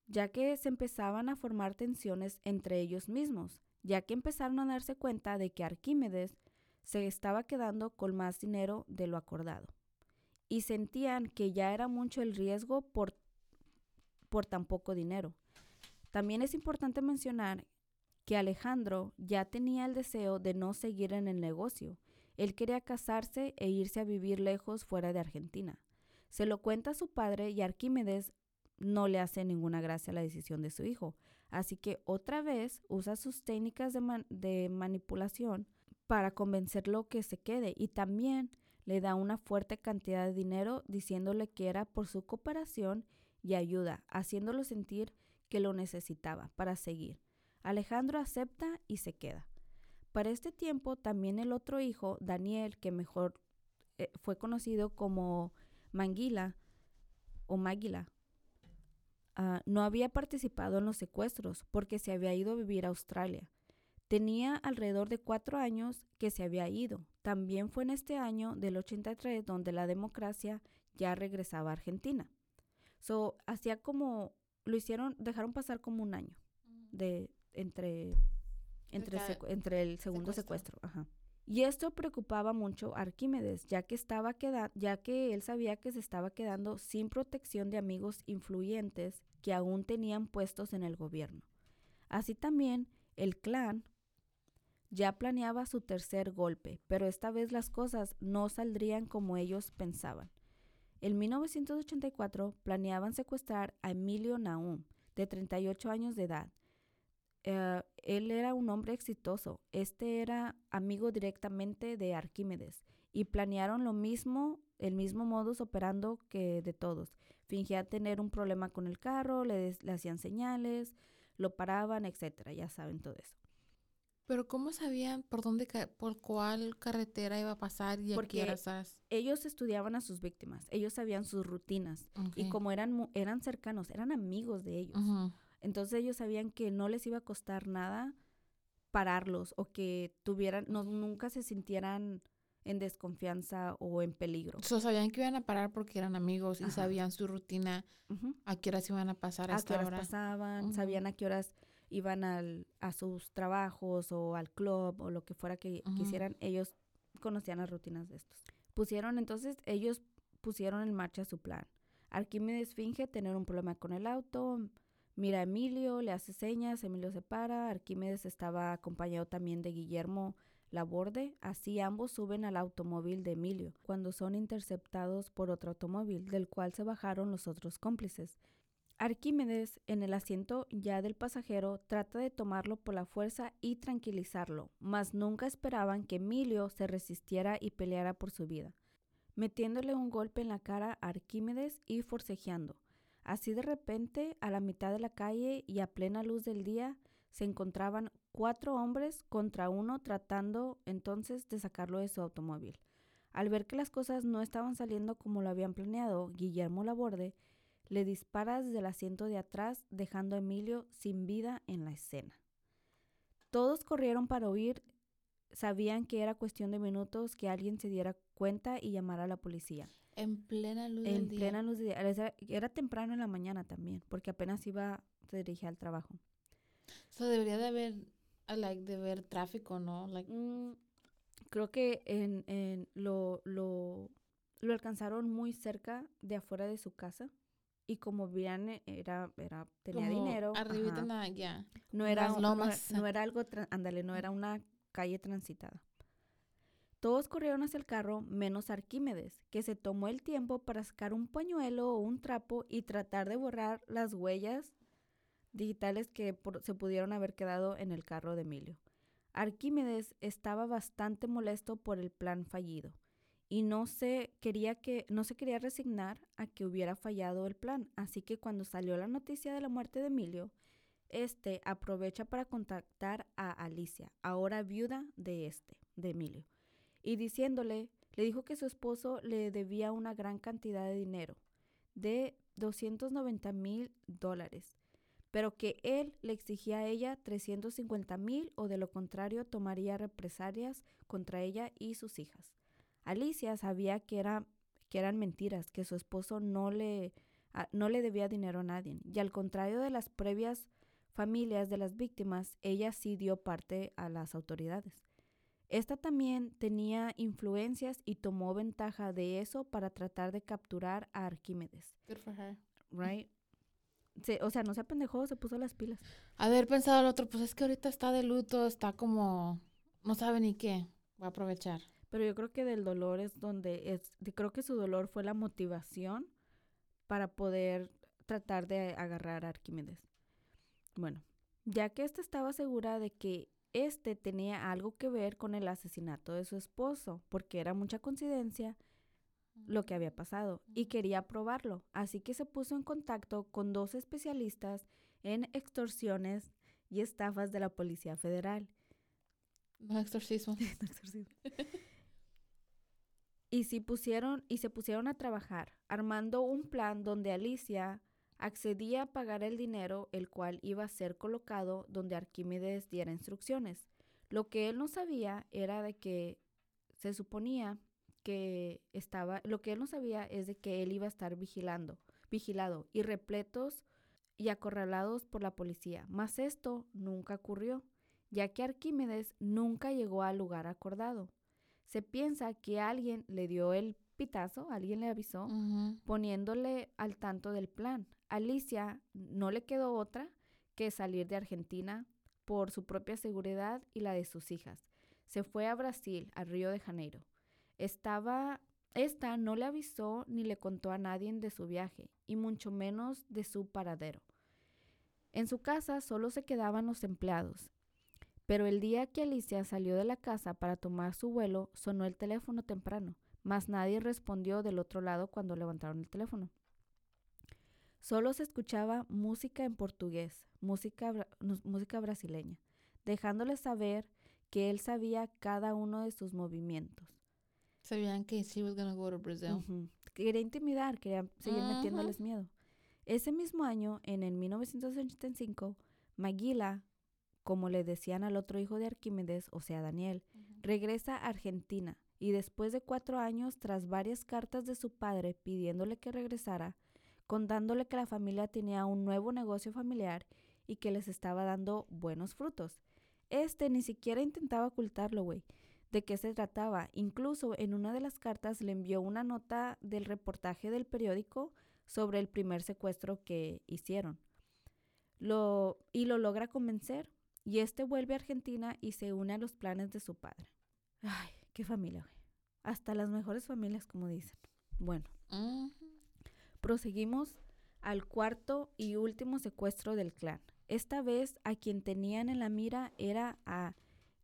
ya que se empezaban a formar tensiones entre ellos mismos, ya que empezaron a darse cuenta de que Arquímedes se estaba quedando con más dinero de lo acordado y sentían que ya era mucho el riesgo por, por tan poco dinero. También es importante mencionar que Alejandro ya tenía el deseo de no seguir en el negocio. Él quería casarse e irse a vivir lejos fuera de Argentina. Se lo cuenta a su padre y Arquímedes no le hace ninguna gracia la decisión de su hijo. Así que otra vez usa sus técnicas de, de manipulación para convencerlo que se quede y también le da una fuerte cantidad de dinero diciéndole que era por su cooperación y ayuda, haciéndolo sentir que lo necesitaba para seguir. Alejandro acepta y se queda. Para este tiempo también el otro hijo, Daniel, que mejor eh, fue conocido como Manguila o Maguila, ah, no había participado en los secuestros porque se había ido a vivir a Australia. Tenía alrededor de cuatro años que se había ido. También fue en este año del 83 donde la democracia ya regresaba a Argentina. So, hacía como, lo hicieron, dejaron pasar como un año de entre, entre, entre el segundo secuestro. Ajá. Y esto preocupaba mucho a Arquímedes, ya que, estaba queda ya que él sabía que se estaba quedando sin protección de amigos influyentes que aún tenían puestos en el gobierno. Así también, el clan ya planeaba su tercer golpe, pero esta vez las cosas no saldrían como ellos pensaban. En 1984 planeaban secuestrar a Emilio Naum, de 38 años de edad. Eh, él era un hombre exitoso. Este era amigo directamente de Arquímedes y planearon lo mismo, el mismo modus operando que de todos. Fingía tener un problema con el carro, le, le hacían señales, lo paraban, etcétera. Ya saben todo eso. Pero ¿cómo sabían por dónde, por cuál carretera iba a pasar y Porque ellos estudiaban a sus víctimas, ellos sabían sus rutinas y como eran eran cercanos, eran amigos de ellos. Entonces ellos sabían que no les iba a costar nada pararlos o que tuvieran, no, nunca se sintieran en desconfianza o en peligro. So, sabían que iban a parar porque eran amigos y sabían su rutina, a qué horas iban a pasar a qué horas pasaban, sabían a qué horas iban al, a sus trabajos o al club o lo que fuera que quisieran, ellos conocían las rutinas de estos. Pusieron entonces, ellos pusieron en marcha su plan. Arquímedes finge tener un problema con el auto, mira a Emilio, le hace señas, Emilio se para, Arquímedes estaba acompañado también de Guillermo Laborde, así ambos suben al automóvil de Emilio, cuando son interceptados por otro automóvil, del cual se bajaron los otros cómplices. Arquímedes, en el asiento ya del pasajero, trata de tomarlo por la fuerza y tranquilizarlo, mas nunca esperaban que Emilio se resistiera y peleara por su vida, metiéndole un golpe en la cara a Arquímedes y forcejeando. Así de repente, a la mitad de la calle y a plena luz del día, se encontraban cuatro hombres contra uno tratando entonces de sacarlo de su automóvil. Al ver que las cosas no estaban saliendo como lo habían planeado, Guillermo Laborde le dispara desde el asiento de atrás, dejando a Emilio sin vida en la escena. Todos corrieron para huir, sabían que era cuestión de minutos que alguien se diera cuenta y llamara a la policía. En plena luz en del día. En plena luz del día. Era, temprano en la mañana también, porque apenas iba, se dirigía al trabajo. So debería de haber, like, de haber tráfico, ¿no? Like, mm, creo que en, en lo, lo, lo alcanzaron muy cerca de afuera de su casa y como Vian era, era tenía dinero. Arriba ya. No era, no, era algo, ándale, no era una calle transitada. Todos corrieron hacia el carro, menos Arquímedes, que se tomó el tiempo para sacar un pañuelo o un trapo y tratar de borrar las huellas digitales que se pudieron haber quedado en el carro de Emilio. Arquímedes estaba bastante molesto por el plan fallido y no se quería que no se quería resignar a que hubiera fallado el plan, así que cuando salió la noticia de la muerte de Emilio, este aprovecha para contactar a Alicia, ahora viuda de este, de Emilio, y diciéndole, le dijo que su esposo le debía una gran cantidad de dinero, de 290 mil dólares, pero que él le exigía a ella 350 mil o de lo contrario tomaría represalias contra ella y sus hijas. Alicia sabía que, era, que eran mentiras, que su esposo no le, no le debía dinero a nadie. Y al contrario de las previas familias de las víctimas, ella sí dio parte a las autoridades. Esta también tenía influencias y tomó ventaja de eso para tratar de capturar a Arquímedes. Good for her. Right? o sea, no se apendejó, se puso las pilas. Haber pensado al otro, pues es que ahorita está de luto, está como, no sabe ni qué, va a aprovechar. Pero yo creo que del dolor es donde es, creo que su dolor fue la motivación para poder tratar de agarrar a Arquímedes. Bueno, ya que ésta estaba segura de que este tenía algo que ver con el asesinato de su esposo, porque era mucha coincidencia lo que había pasado y quería probarlo. Así que se puso en contacto con dos especialistas en extorsiones y estafas de la Policía Federal. No exorcismo. <laughs> y, si pusieron, y se pusieron a trabajar, armando un plan donde Alicia accedía a pagar el dinero, el cual iba a ser colocado donde Arquímedes diera instrucciones. Lo que él no sabía era de que se suponía que estaba, lo que él no sabía es de que él iba a estar vigilando, vigilado y repletos y acorralados por la policía. Mas esto nunca ocurrió, ya que Arquímedes nunca llegó al lugar acordado. Se piensa que alguien le dio el pitazo, alguien le avisó, poniéndole al tanto del plan. Alicia no le quedó otra que salir de Argentina por su propia seguridad y la de sus hijas. Se fue a Brasil, al Río de Janeiro. Estaba, esta no le avisó ni le contó a nadie de su viaje, y mucho menos de su paradero. En su casa solo se quedaban los empleados, pero el día que Alicia salió de la casa para tomar su vuelo, sonó el teléfono temprano, mas nadie respondió del otro lado cuando levantaron el teléfono. Solo se escuchaba música en portugués, música, música brasileña, dejándole saber que él sabía cada uno de sus movimientos. Sabían que she was gonna go to Brazil. Quería intimidar, quería seguir metiéndoles miedo. Ese mismo año, en el 1985, Maguila, como le decían al otro hijo de Arquímedes, o sea, Daniel, regresa a Argentina y después de cuatro años, tras varias cartas de su padre pidiéndole que regresara, contándole que la familia tenía un nuevo negocio familiar y que les estaba dando buenos frutos. Este ni siquiera intentaba ocultarlo, güey de qué se trataba. Incluso en una de las cartas le envió una nota del reportaje del periódico sobre el primer secuestro que hicieron. Lo, y lo logra convencer. Y este vuelve a Argentina y se une a los planes de su padre. Ay, qué familia, güey. Hasta las mejores familias, como dicen. Bueno, proseguimos al cuarto y último secuestro del clan. Esta vez a quien tenían en la mira era a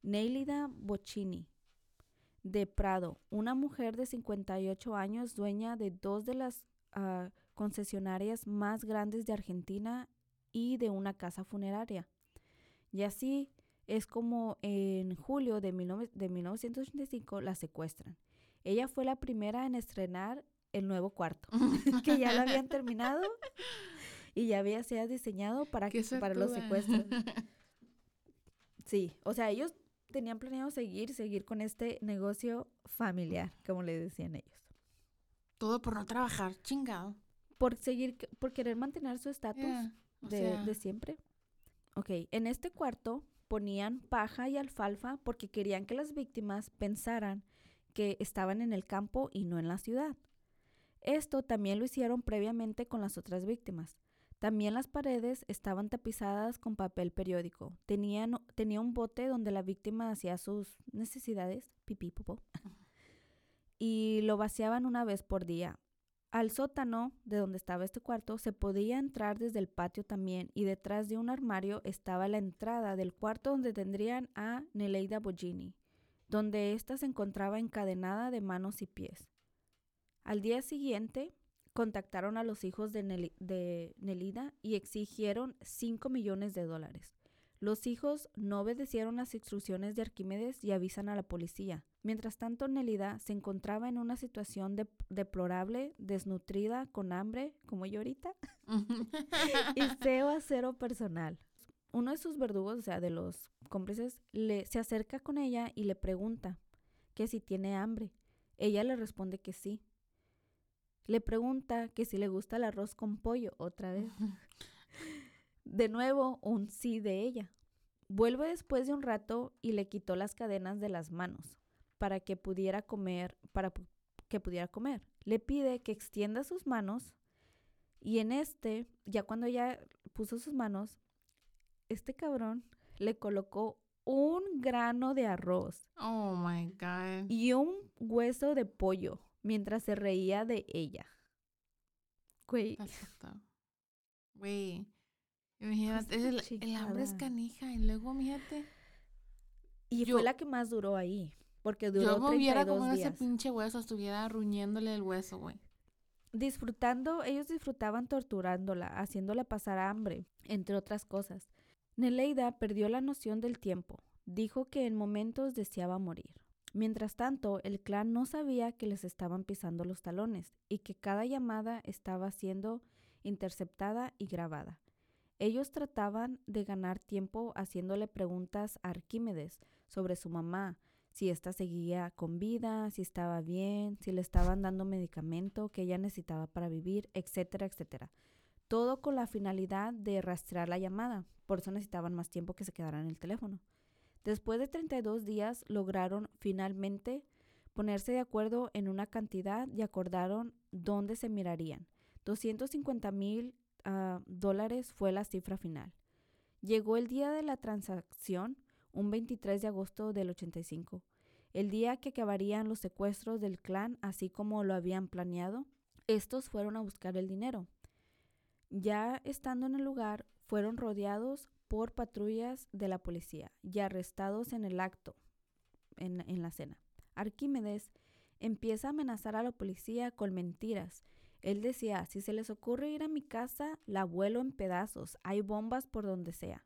Neilida Bocchini, de Prado, una mujer de 58 años, dueña de dos de las ah, concesionarias más grandes de Argentina y de una casa funeraria. Y así es como en julio de, de 1985 la secuestran. Ella fue la primera en estrenar el nuevo cuarto, <laughs> que ya lo habían terminado y ya había sido diseñado para, para los secuestros. <laughs> Sí, o sea, ellos tenían planeado seguir, seguir con este negocio familiar, como le decían ellos. Todo por no trabajar, chingado. Por seguir, por querer mantener su estatus de, de siempre. Ok, en este cuarto ponían paja y alfalfa porque querían que las víctimas pensaran que estaban en el campo y no en la ciudad. Esto también lo hicieron previamente con las otras víctimas. También las paredes estaban tapizadas con papel periódico. Tenían, tenía un bote donde la víctima hacía sus necesidades, pipí, popó, <laughs> y lo vaciaban una vez por día. Al sótano de donde estaba este cuarto se podía entrar desde el patio también y detrás de un armario estaba la entrada del cuarto donde tendrían a Neleida Bogini, donde ésta se encontraba encadenada de manos y pies. Al día siguiente, contactaron a los hijos de, Nelida y exigieron 5 millones de dólares. Los hijos no obedecieron las instrucciones de Arquímedes y avisan a la policía. Mientras tanto, Nelida se encontraba en una situación deplorable, desnutrida, con hambre, como yo ahorita, <laughs> y cero a cero personal. Uno de sus verdugos, o sea, de los cómplices, le, se acerca con ella y le pregunta que si tiene hambre. Ella le responde que sí. Le pregunta que si le gusta el arroz con pollo otra vez. <laughs> De nuevo, un sí de ella. Vuelve después de un rato y le quitó las cadenas de las manos para que pudiera comer, para que pudiera comer. Le pide que extienda sus manos y en este, ya cuando ella puso sus manos, este cabrón le colocó un grano de arroz. Oh my God. Y un hueso de pollo mientras se reía de ella. Güey. Güey. Imagínate, el, hambre es canija y luego, fíjate. Y Yo- fue la que más duró ahí, porque duró Yo me hubiera 32 comido ese pinche hueso, estuviera ruñéndole el hueso, güey. Disfrutando, ellos disfrutaban torturándola, haciéndola pasar hambre, entre otras cosas. Neleida perdió la noción del tiempo. Dijo que en momentos deseaba morir. Mientras tanto, el clan no sabía que les estaban pisando los talones y que cada llamada estaba siendo interceptada y grabada. Ellos trataban de ganar tiempo haciéndole preguntas a Arquímedes sobre su mamá, si ésta seguía con vida, si estaba bien, si le estaban dando medicamento que ella necesitaba para vivir, etcétera, etcétera. Todo con la finalidad de rastrear la llamada. Por eso necesitaban más tiempo que se quedara en el teléfono. Después de 32 días lograron finalmente ponerse de acuerdo en una cantidad y acordaron dónde se mirarían. 250 mil ah, dólares fue la cifra final. Llegó el día de la transacción, un 23 de agosto del 85, el día que acabarían los secuestros del clan así como lo habían planeado. Estos fueron a buscar el dinero. Ya estando en el lugar, fueron rodeados por patrullas de la policía y arrestados en el acto, en, en la cena. Arquímedes empieza a amenazar a la policía con mentiras. Él decía, si se les ocurre ir a mi casa, la vuelo en pedazos, hay bombas por donde sea.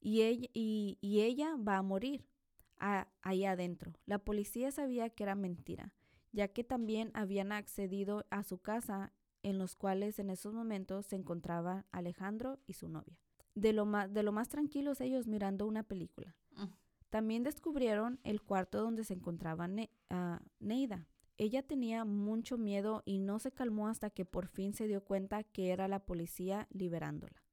Y ella, va a morir ahí adentro. La policía sabía que era mentira, ya que también habían accedido a su casa en los cuales en esos momentos se encontraban Alejandro y su novia. De lo, más, de lo más tranquilos ellos mirando una película. Mm. También descubrieron el cuarto donde se encontraba Ne- ah, Neida. Ella tenía mucho miedo y no se calmó hasta que por fin se dio cuenta que era la policía liberándola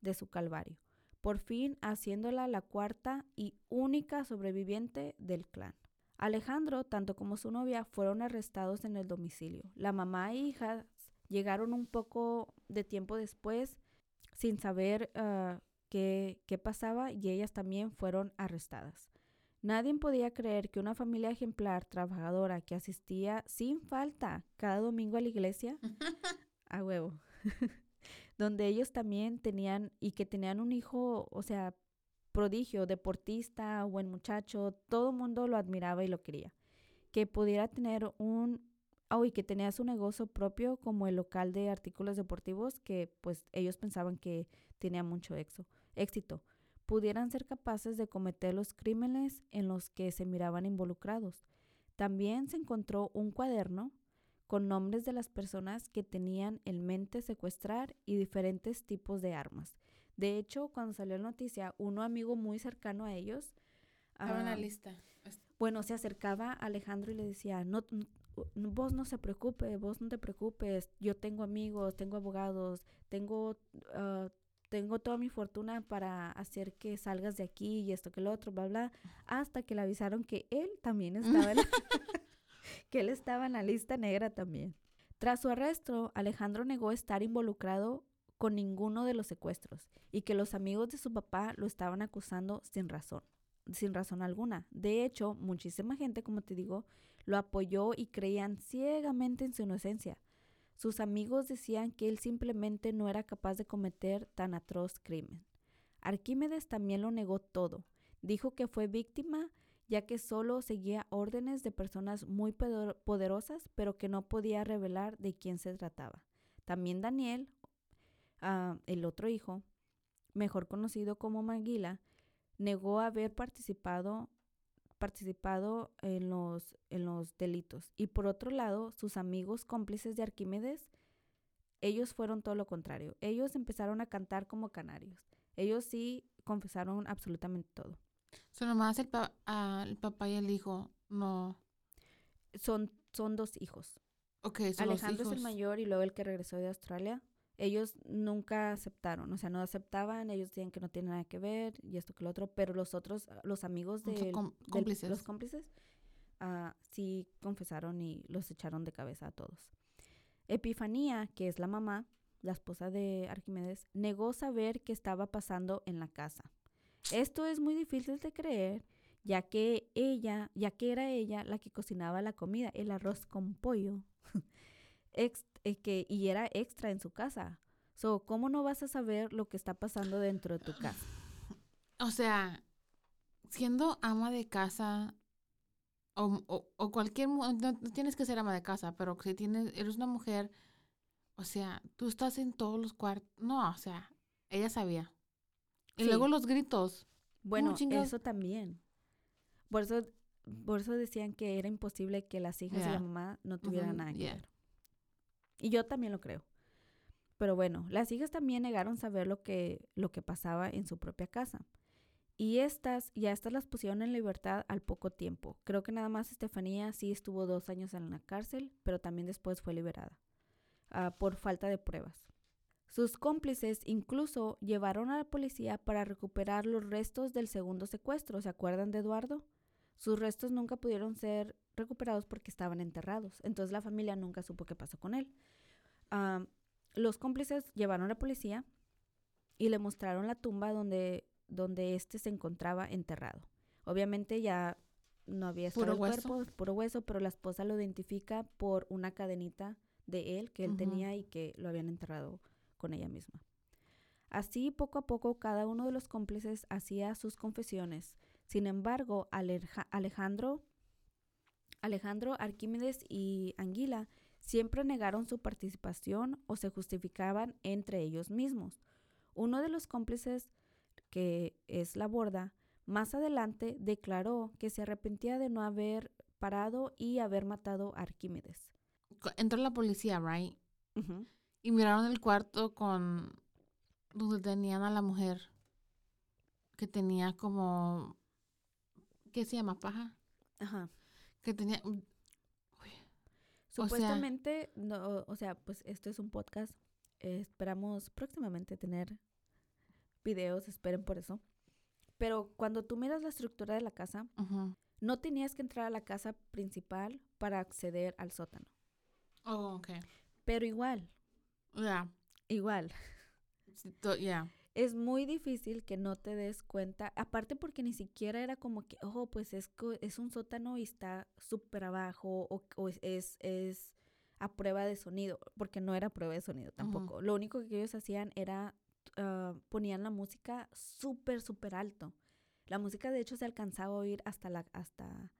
de su calvario, por fin haciéndola la cuarta y única sobreviviente del clan. Alejandro, tanto como su novia, fueron arrestados en el domicilio. La mamá e hijas llegaron un poco de tiempo después sin saber ah, qué, qué pasaba y ellas también fueron arrestadas. Nadie podía creer que una familia ejemplar, trabajadora, que asistía sin falta cada domingo a la iglesia, <laughs> a huevo, <laughs> donde ellos también tenían y que tenían un hijo, o sea, prodigio, deportista, buen muchacho, todo el mundo lo admiraba y lo quería. Que pudiera tener un, oh, y que tenía su negocio propio como el local de artículos deportivos que pues ellos pensaban que tenía mucho éxito pudieran ser capaces de cometer los crímenes en los que se miraban involucrados. También se encontró un cuaderno con nombres de las personas que tenían en mente secuestrar y diferentes tipos de armas. De hecho, cuando salió la noticia, uno amigo muy cercano a ellos, Estaba en la ah, lista. bueno, se acercaba a Alejandro y le decía, no, vos no se preocupe, vos no te preocupes, yo tengo amigos, tengo abogados, tengo, ah, tengo toda mi fortuna para hacer que salgas de aquí y esto que lo otro, bla, bla, hasta que le avisaron que él también estaba en la, <laughs> que él estaba en la lista negra también. Tras su arresto, Alejandro negó estar involucrado con ninguno de los secuestros y que los amigos de su papá lo estaban acusando sin razón sin razón alguna. De hecho, muchísima gente, como te digo, lo apoyó y creían ciegamente en su inocencia. Sus amigos decían que él simplemente no era capaz de cometer tan atroz crimen. Arquímedes también lo negó todo. Dijo que fue víctima ya que solo seguía órdenes de personas muy poder- poderosas, pero que no podía revelar de quién se trataba. También Daniel, ah, el otro hijo, mejor conocido como Maguila, negó haber participado participado en los, en los delitos. Y por otro lado, sus amigos cómplices de Arquímedes, ellos fueron todo lo contrario. Ellos empezaron a cantar como canarios. Ellos sí confesaron absolutamente todo. So, nomás el, pa- el papá y el hijo, no. Son, son dos hijos. Ok, son los Alejandro es el mayor y luego el que regresó de Australia. Ellos nunca aceptaron, o sea, no aceptaban, ellos decían que no tienen nada que ver y esto que lo otro, pero los otros, los amigos de los cómplices ah, sí confesaron y los echaron de cabeza a todos. Epifanía, que es la mamá, la esposa de Arquímedes, negó saber qué estaba pasando en la casa. Esto es muy difícil de creer, ya que ella, ya que era ella la que cocinaba la comida, el arroz con pollo, <laughs> ex- eh, que, y era extra en su casa. So, ¿cómo no vas a saber lo que está pasando dentro de tu casa? <sighs> O sea, siendo ama de casa o, o, o cualquier, no, no tienes que ser ama de casa, pero si tienes, eres una mujer, o sea, tú estás en todos los cuartos, no, o sea, ella sabía. Y Sí. luego los gritos. Bueno, eso también. Por eso, por eso decían que era imposible que las hijas y la Yeah. mamá no tuvieran nada que yeah. ver. Y yo también lo creo. Pero bueno, las hijas también negaron saber lo que, lo que pasaba en su propia casa. Y estas, ya estas las pusieron en libertad al poco tiempo. Creo que nada más Estefanía sí estuvo dos años en la cárcel, pero también después fue liberada ah, por falta de pruebas. Sus cómplices incluso llevaron a la policía para recuperar los restos del segundo secuestro. ¿Se acuerdan de Eduardo? Sus restos nunca pudieron ser recuperados porque estaban enterrados. Entonces la familia nunca supo qué pasó con él. Ah, los cómplices llevaron a la policía y le mostraron la tumba donde, donde éste se encontraba enterrado. Obviamente ya no había estado Puro el hueso. cuerpo, puro hueso, pero la esposa lo identifica por una cadenita de él que él tenía y que lo habían enterrado con ella misma. Así, poco a poco, cada uno de los cómplices hacía sus confesiones. Sin embargo, Aleja- Alejandro, Alejandro, Arquímedes y Anguila siempre negaron su participación o se justificaban entre ellos mismos. Uno de los cómplices, que es la borda, más adelante declaró que se arrepentía de no haber parado y haber matado a Arquímedes. Entró la policía, right? Y miraron el cuarto con donde tenían a la mujer que tenía como ¿qué se llama? paja. Ajá. Que tenía O sea- Supuestamente, no, o sea, pues esto es un podcast. eh, esperamos próximamente tener videos, esperen por eso. Pero cuando tú miras la estructura de la casa, no tenías que entrar a la casa principal para acceder al sótano. Oh, okay. Pero igual, Yeah. igual, yeah. Es muy difícil que no te des cuenta. Aparte porque ni siquiera era como que, oh, pues es, es un sótano y está súper abajo o, o es, es, es a prueba de sonido, porque no era prueba de sonido tampoco. Lo único que ellos hacían era, ah, ponían la música súper, súper alto. La música de hecho se alcanzaba a oír hasta la, hasta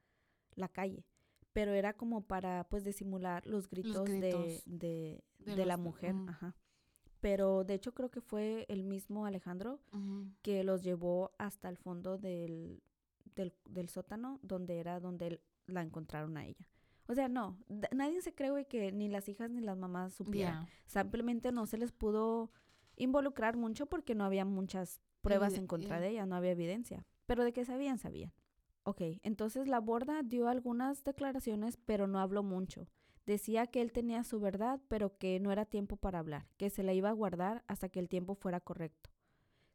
la calle. Pero era como para, pues, disimular los gritos, de- gritos De, de de la los- mujer. mm. Ajá. Pero de hecho creo que fue el mismo Alejandro que los llevó hasta el fondo del, del, del sótano, donde era donde él- la encontraron a ella. O sea, no, nadie se cree, güey, que ni las hijas ni las mamás supieran. Yeah. Simplemente no se les pudo involucrar mucho porque no había muchas pruebas en contra de ella, no había evidencia. Pero de que sabían, sabían. Ok, entonces la borda dio algunas declaraciones, pero no habló mucho. Decía que él tenía su verdad, pero que no era tiempo para hablar, que se la iba a guardar hasta que el tiempo fuera correcto.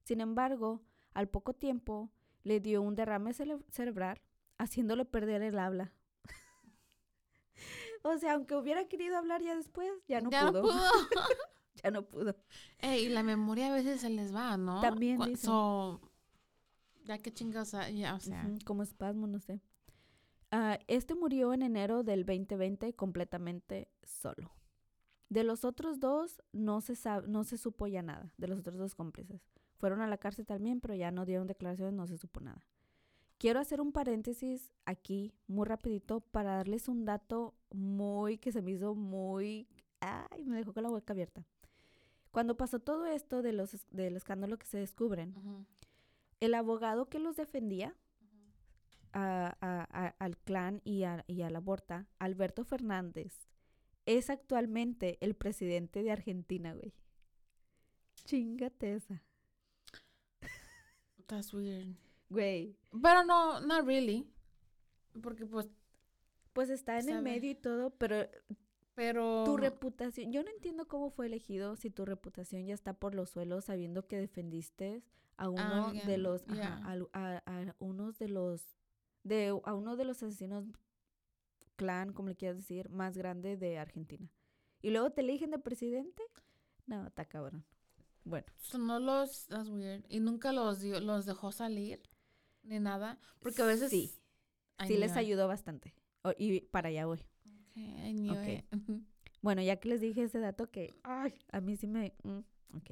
Sin embargo, al poco tiempo le dio un derrame cere- cerebral, haciéndole perder el habla. <laughs> o sea, aunque hubiera querido hablar ya después, ya no Ya pudo. no pudo. <laughs> ya no pudo. Y la memoria a veces se les va, ¿no? También so, ya que chingas, ya, o sea. Como espasmo, no sé. Ah, este murió en enero del 2020 completamente solo. De los otros dos no se no se supo ya nada, de los otros dos cómplices. Fueron a la cárcel también, pero ya no dieron declaraciones, no se supo nada. Quiero hacer un paréntesis aquí, muy rapidito, para darles un dato muy que se me hizo muy... Ay, me dejó con la boca abierta. Cuando pasó todo esto de los, del escándalo que se descubren, el abogado que los defendía a- al clan y a, y a la aborta, Alberto Fernández, es actualmente el presidente de Argentina, güey. Chingate esa. <laughs> That's weird. Güey. Pero no, not really. Porque pues, Pues está en el medio y todo, pero pero... tu reputación, yo no entiendo cómo fue elegido si tu reputación ya está por los suelos sabiendo que defendiste a uno de los, ajá, a unos de los, de, a uno de los asesinos clan, como le quieras decir, más grande de Argentina. Y luego te eligen de presidente. No, está cabrón. Bueno, So, no los, that's weird. Y nunca los dio, los dejó salir, ni nada. Porque a veces... sí, I sí les it. ayudó bastante. O- y para allá voy. I knew Ok. it. Ujú. Bueno, ya que les dije ese dato que, ay, a mí sí me... mm, ok.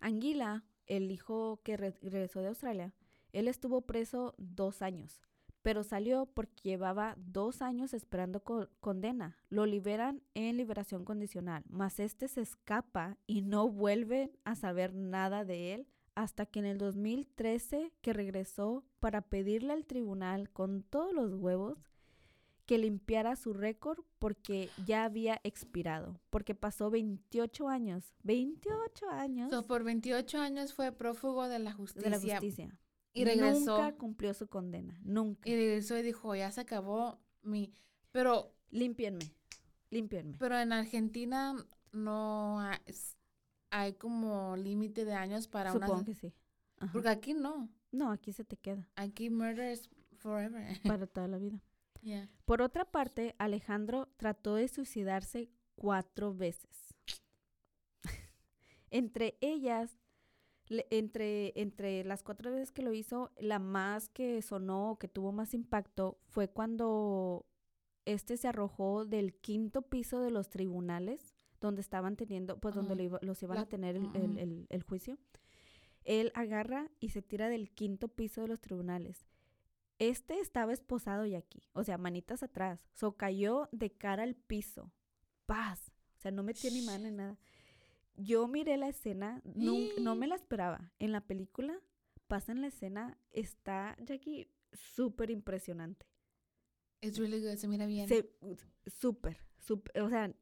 Anguila, el hijo que re- regresó de Australia, Él estuvo preso dos años, pero salió porque llevaba dos años esperando co- condena. Lo liberan en liberación condicional, mas este se escapa y no vuelven a saber nada de él hasta que en el 2013 que regresó para pedirle al tribunal con todos los huevos que limpiara su récord porque ya había expirado, porque pasó 28 años, 28 años So, por 28 años fue prófugo de la justicia. de la justicia. Y regresó. Nunca cumplió su condena, nunca. Y regresó y dijo, ya se acabó mi... Pero, Límpienme, límpienme. pero en Argentina no hay, hay como límite de años para una... Supongo que sí. Ajá. Porque aquí no. No, aquí se te queda Aquí murder is forever. <laughs> para toda la vida. Yeah. Por otra parte, Alejandro trató de suicidarse cuatro veces. <laughs> entre ellas, le- entre, entre las cuatro veces que lo hizo, la más que sonó, o que tuvo más impacto, fue cuando este se arrojó del quinto piso de los tribunales, donde estaban teniendo, pues donde Ajá. lo iba- los iban La- a tener el, el- el- el juicio. Él agarra y se tira del quinto piso de los tribunales. Este estaba esposado y aquí, o sea, manitas atrás. So cayó de cara al piso. Paz. O sea, no metió ni mano en nada. Yo miré la escena, nun- no me <gasps> la esperaba. En la película, pasan la escena, está Jackie súper impresionante. It's really good, se mira bien. Súper, súper, o sea,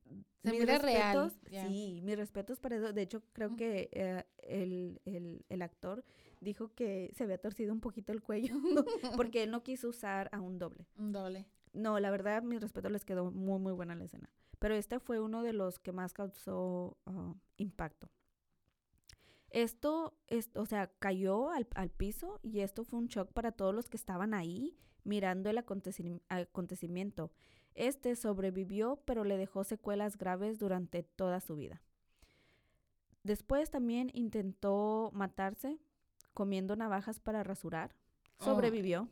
Se mis mira real, respetos, ya. Sí, mis respetos para eso. De hecho, creo que eh, el, el- el actor dijo que se había torcido un poquito el cuello <laughs> porque él no quiso usar a un doble. Un doble. No, la verdad, mis respetos les quedó muy, muy buena la escena. Pero este fue uno de los que más causó ah, impacto. Esto, es, o sea, cayó al, al piso y esto fue un shock para todos los que estaban ahí mirando el acontecimi- acontecimiento. Este sobrevivió, pero le dejó secuelas graves durante toda su vida. Después también intentó matarse comiendo navajas para rasurar. Oh, Sobrevivió.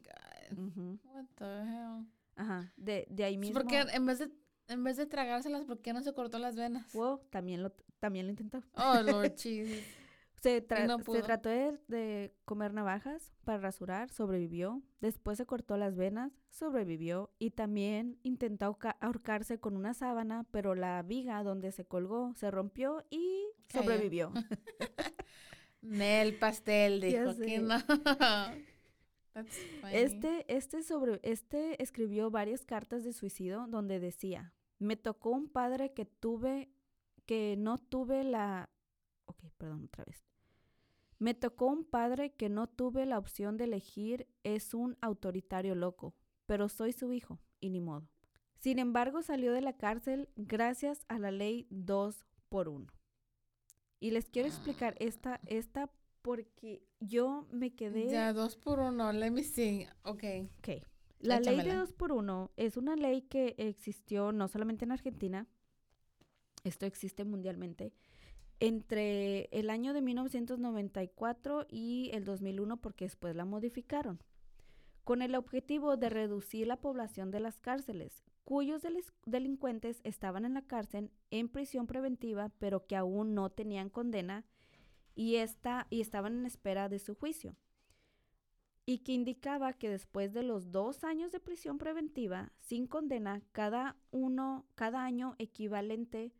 God. What the hell? Ajá. De, de ahí mismo. Porque en vez de en vez de tragárselas, ¿por qué no se cortó las venas? Wow, también lo, también lo intentó. Oh, <laughs> Lord Jesus. Se, tra- no se pudo. trató de, de comer navajas para rasurar, sobrevivió. Después se cortó las venas, sobrevivió. Y también intentó ahorca- ahorcarse con una sábana, pero la viga donde se colgó se rompió y sobrevivió. <laughs> Nel pastel, <laughs> dijo que no. That's funny. Este, este, sobre, este escribió varias cartas de suicidio donde decía, me tocó un padre que tuve, que no tuve la... Ok, perdón, otra vez. Me tocó un padre que no tuve la opción de elegir, es un autoritario loco, pero soy su hijo, y ni modo. Sin embargo, salió de la cárcel gracias a la ley 2 por 1. Y les quiero explicar esta, esta porque yo me quedé... Ya, dos por uno. Let me see. Ok. Ok. La ley de. 2 por 1 es una ley que existió no solamente en Argentina, esto existe mundialmente, entre el año de 1994 y el 2001 porque después la modificaron, con el objetivo de reducir la población de las cárceles, cuyos delincuentes estaban en la cárcel en prisión preventiva, pero que aún no tenían condena y, esta, y estaban en espera de su juicio y que indicaba que después de los dos años de prisión preventiva sin condena, cada uno, cada año equivalente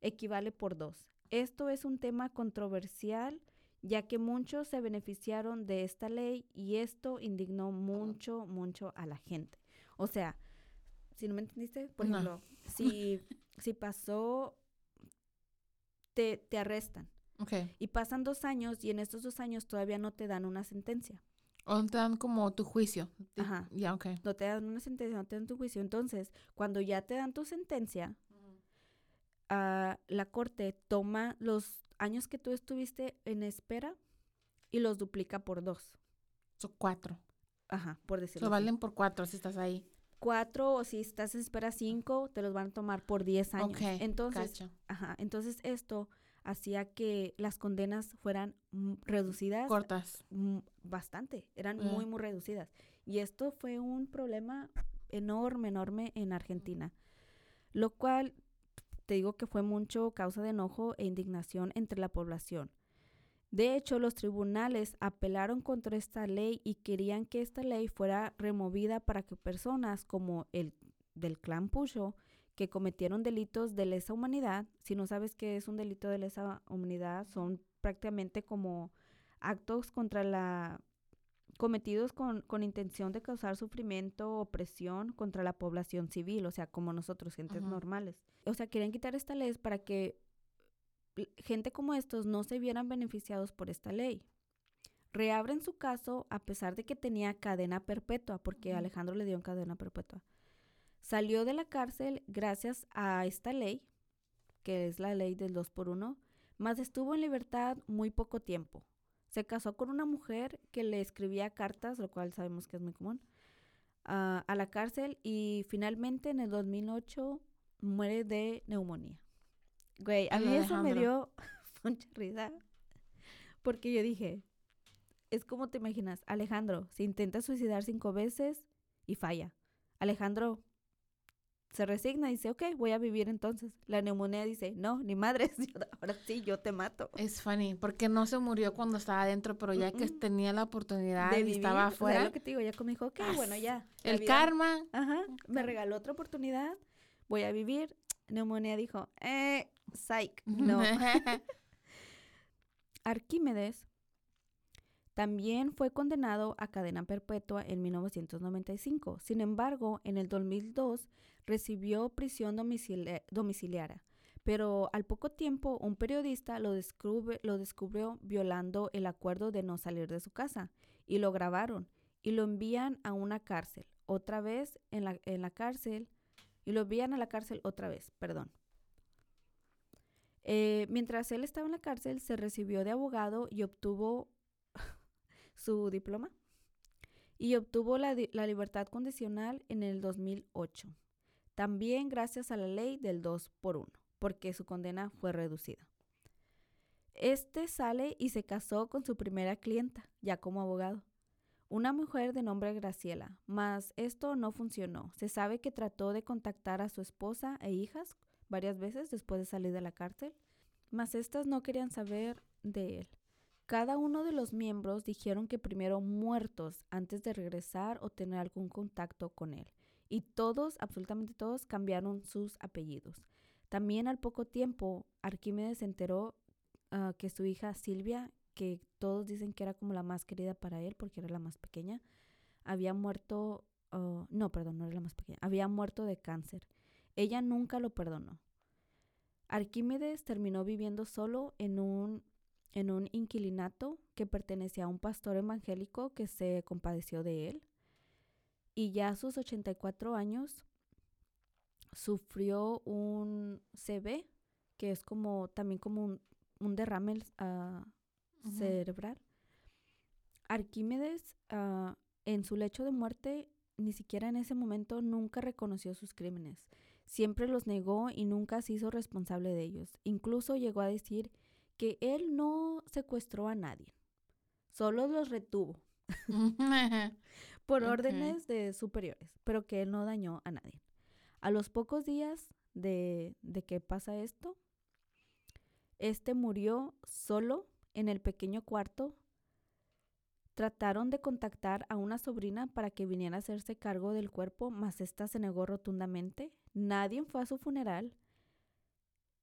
equivale por dos. Esto es un tema controversial, ya que muchos se beneficiaron de esta ley y esto indignó mucho, mucho a la gente. O sea, si no me entendiste, por No. ejemplo, si, <laughs> si pasó, te, te arrestan Ok. y pasan dos años y en estos dos años todavía no te dan una sentencia. O te dan como tu juicio. Ajá. Ya, ok. no te dan una sentencia, no te dan tu juicio. Entonces, cuando ya te dan tu sentencia, ah, la corte toma los años que tú estuviste en espera y los duplica por dos. Son cuatro. Ajá, por decirlo Lo así. valen por cuatro si estás ahí. Cuatro o si estás en espera cinco, te los van a tomar por diez años. Ok. Entonces, cacho. ajá, entonces esto hacía que las condenas fueran mm, reducidas Cortas. mm, bastante, eran Ah. muy, muy reducidas. Y esto fue un problema enorme, enorme en Argentina, lo cual te digo que fue mucho causa de enojo e indignación entre la población. De hecho, los tribunales apelaron contra esta ley y querían que esta ley fuera removida para que personas como el del clan Pusho, que cometieron delitos de lesa humanidad, si no sabes qué es un delito de lesa humanidad, son prácticamente como actos contra la cometidos con, con intención de causar sufrimiento o opresión contra la población civil, o sea, como nosotros, gentes Ajá. normales. O sea, querían quitar esta ley para que gente como estos no se vieran beneficiados por esta ley. Reabren su caso a pesar de que tenía cadena perpetua, porque. Alejandro le dio cadena perpetua. Salió de la cárcel gracias a esta ley, que es la ley del 2 por 1 mas estuvo en libertad muy poco tiempo. Se casó con una mujer que le escribía cartas, lo cual sabemos que es muy común, a- a la cárcel y finalmente en el 2008 muere de neumonía. Güey, a mí eso me dio <laughs> mucha risa porque yo dije, es como te imaginas, Alejandro se intenta suicidar cinco veces y falla. Alejandro se resigna y dice, ok, voy a vivir entonces. La neumonía dice, no, ni madres, <laughs> ahora sí, yo te mato. Es funny, porque no se murió cuando estaba adentro, pero ya que tenía la oportunidad de y estaba o sea, afuera, lo que te digo, ya como dijo, ok, bueno, ya. el vida- karma. Ajá, me regaló otra oportunidad, voy a vivir. Neumonía dijo, eh, psych, no. <laughs> <laughs> Arquímedes también fue condenado a cadena perpetua en 1995. Sin embargo, en el 2002 recibió prisión domicilia- domiciliaria. Pero al poco tiempo, un periodista lo, descubre- lo descubrió violando el acuerdo de no salir de su casa y lo grabaron y lo envían a una cárcel. Otra vez en la, en la cárcel y lo envían a la cárcel otra vez, perdón. Eh, mientras él estaba en la cárcel, se recibió de abogado y obtuvo <laughs> su diploma y obtuvo la, la libertad condicional en el 2008. También gracias a la ley del 2 por 1, porque su condena fue reducida. Este sale y se casó con su primera clienta, ya como abogado. Una mujer de nombre Graciela, mas esto no funcionó. Se sabe que trató de contactar a su esposa e hijas varias veces después de salir de la cárcel, mas estas no querían saber de él. Cada uno de los miembros dijeron que primero muertos antes de regresar o tener algún contacto con él. Y todos, absolutamente todos, cambiaron sus apellidos. También al poco tiempo, Arquímedes se enteró ah, que su hija Silvia, que todos dicen que era como la más querida para él porque era la más pequeña, había muerto, ah, no, perdón, no era la más pequeña, había muerto de cáncer. Ella nunca lo perdonó. Arquímedes terminó viviendo solo en un, en un inquilinato que pertenecía a un pastor evangélico que se compadeció de él. Y ya a sus 84 años sufrió un CB, que es como también como un, un derrame ah, cerebral. Arquímedes, ah, en su lecho de muerte, ni siquiera en ese momento nunca reconoció sus crímenes. Siempre los negó y nunca se hizo responsable de ellos. Incluso llegó a decir que él no secuestró a nadie, solo los retuvo <laughs> por órdenes de superiores, pero que él no dañó a nadie. A los pocos días de, de que pasa esto, este murió solo en el pequeño cuarto. Trataron de contactar a una sobrina para que viniera a hacerse cargo del cuerpo, mas esta se negó rotundamente. Nadie fue a su funeral.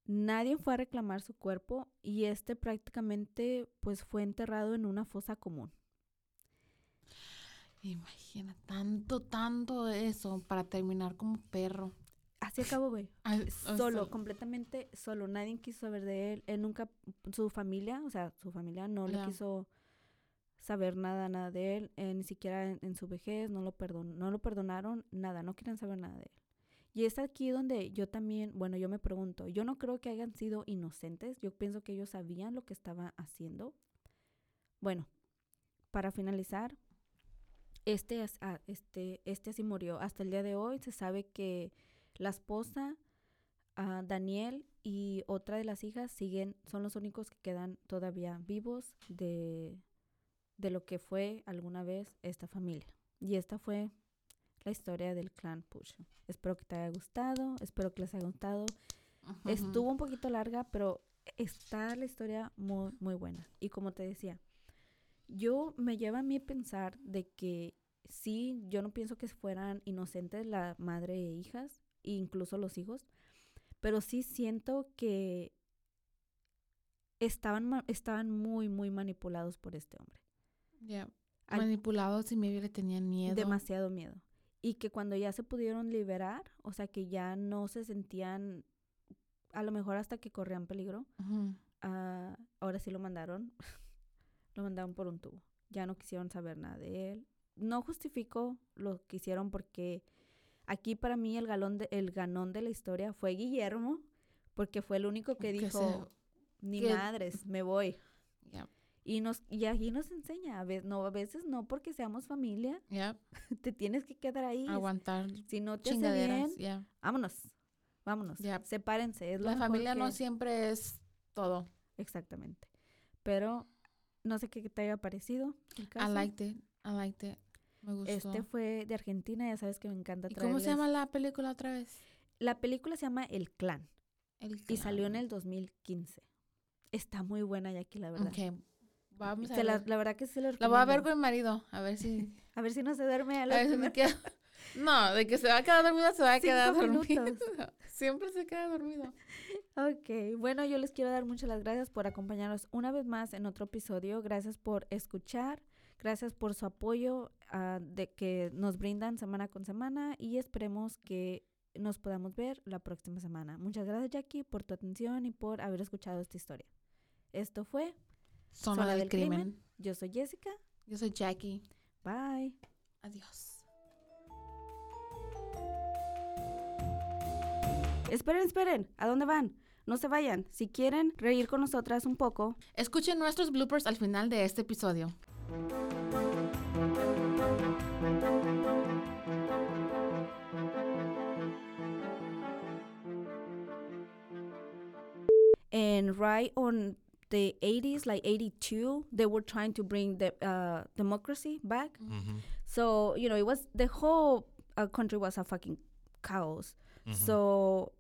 Nadie fue a reclamar su cuerpo y este prácticamente pues fue enterrado en una fosa común. Imagina, tanto, tanto eso para terminar como perro. Así acabó, güey. <laughs> Solo, completamente solo. Nadie quiso saber de él. Él nunca, su familia, o sea, su familia no le quiso saber nada, nada de él. eh, ni siquiera en, en su vejez, no lo, perdon, no lo perdonaron, nada, no quieren saber nada de él. Y es aquí donde yo también, bueno, yo me pregunto, yo no creo que hayan sido inocentes, yo pienso que ellos sabían lo que estaba haciendo. Bueno, para finalizar, este, este, este así murió. Hasta el día de hoy se sabe que la esposa, ah, Daniel y otra de las hijas siguen, son los únicos que quedan todavía vivos de, de lo que fue alguna vez esta familia. Y esta fue la historia del clan Push. Espero que te haya gustado, espero que les haya gustado. Estuvo un poquito larga, pero está la historia muy, muy buena. Y como te decía, yo me lleva a mí a pensar de que sí, yo no pienso que fueran inocentes la madre e hijas, e incluso los hijos, pero sí siento que estaban, estaban muy, muy manipulados por este hombre. Ya. Manipulados y maybe le tenían miedo. Demasiado miedo. Y que cuando ya se pudieron liberar, o sea, que ya no se sentían, a lo mejor hasta que corrían peligro, ah, ahora sí lo mandaron, <laughs> lo mandaron por un tubo. Ya no quisieron saber nada de él. No justifico lo que hicieron porque aquí para mí el, galón de- el ganón de la historia fue Guillermo, porque fue el único que Que dijo, ni que- madres, me voy. Ya. Y, nos, y aquí nos enseña, a veces, no, a veces no porque seamos familia, <laughs> te tienes que quedar ahí. Aguantar Si no te hace bien, vámonos, vámonos, sepárense. Es La familia no siempre es todo. Exactamente. Pero no sé qué te haya parecido. el I liked it. I liked it. Me gustó. Este fue de Argentina, ya sabes que me encanta ¿Y cómo se llama la película otra vez? La película se llama El Clan El y salió en Clan. el 2015. Está muy buena Jackie, la verdad. Vamos a la, ver. la verdad que sí lo La voy a ver con mi marido. A ver si. <laughs> A ver si no se duerme a A la ver si me queda. No, de que se va a quedar dormido, se va a <laughs> quedar dormido. <laughs> Siempre se queda dormido. Ok, bueno, yo les quiero dar muchas las gracias por acompañarnos una vez más en otro episodio. Gracias por escuchar, gracias por su apoyo ah, de que nos brindan semana con semana y esperemos que nos podamos ver la próxima semana. Muchas gracias Jackie por tu atención y por haber escuchado esta historia. Esto fue Zona, Zona del, del crimen. crimen. Yo soy Jessica. Yo soy Jackie. Bye. Adiós. Esperen, esperen. ¿A dónde van? No se vayan. Si quieren reír con nosotras un poco, Escuchen nuestros bloopers al final de este episodio. and right on the 80s like 82 they were trying to bring the uh, democracy back Mm-hmm. so you know it was the whole uh, country was a fucking chaos Mm-hmm. so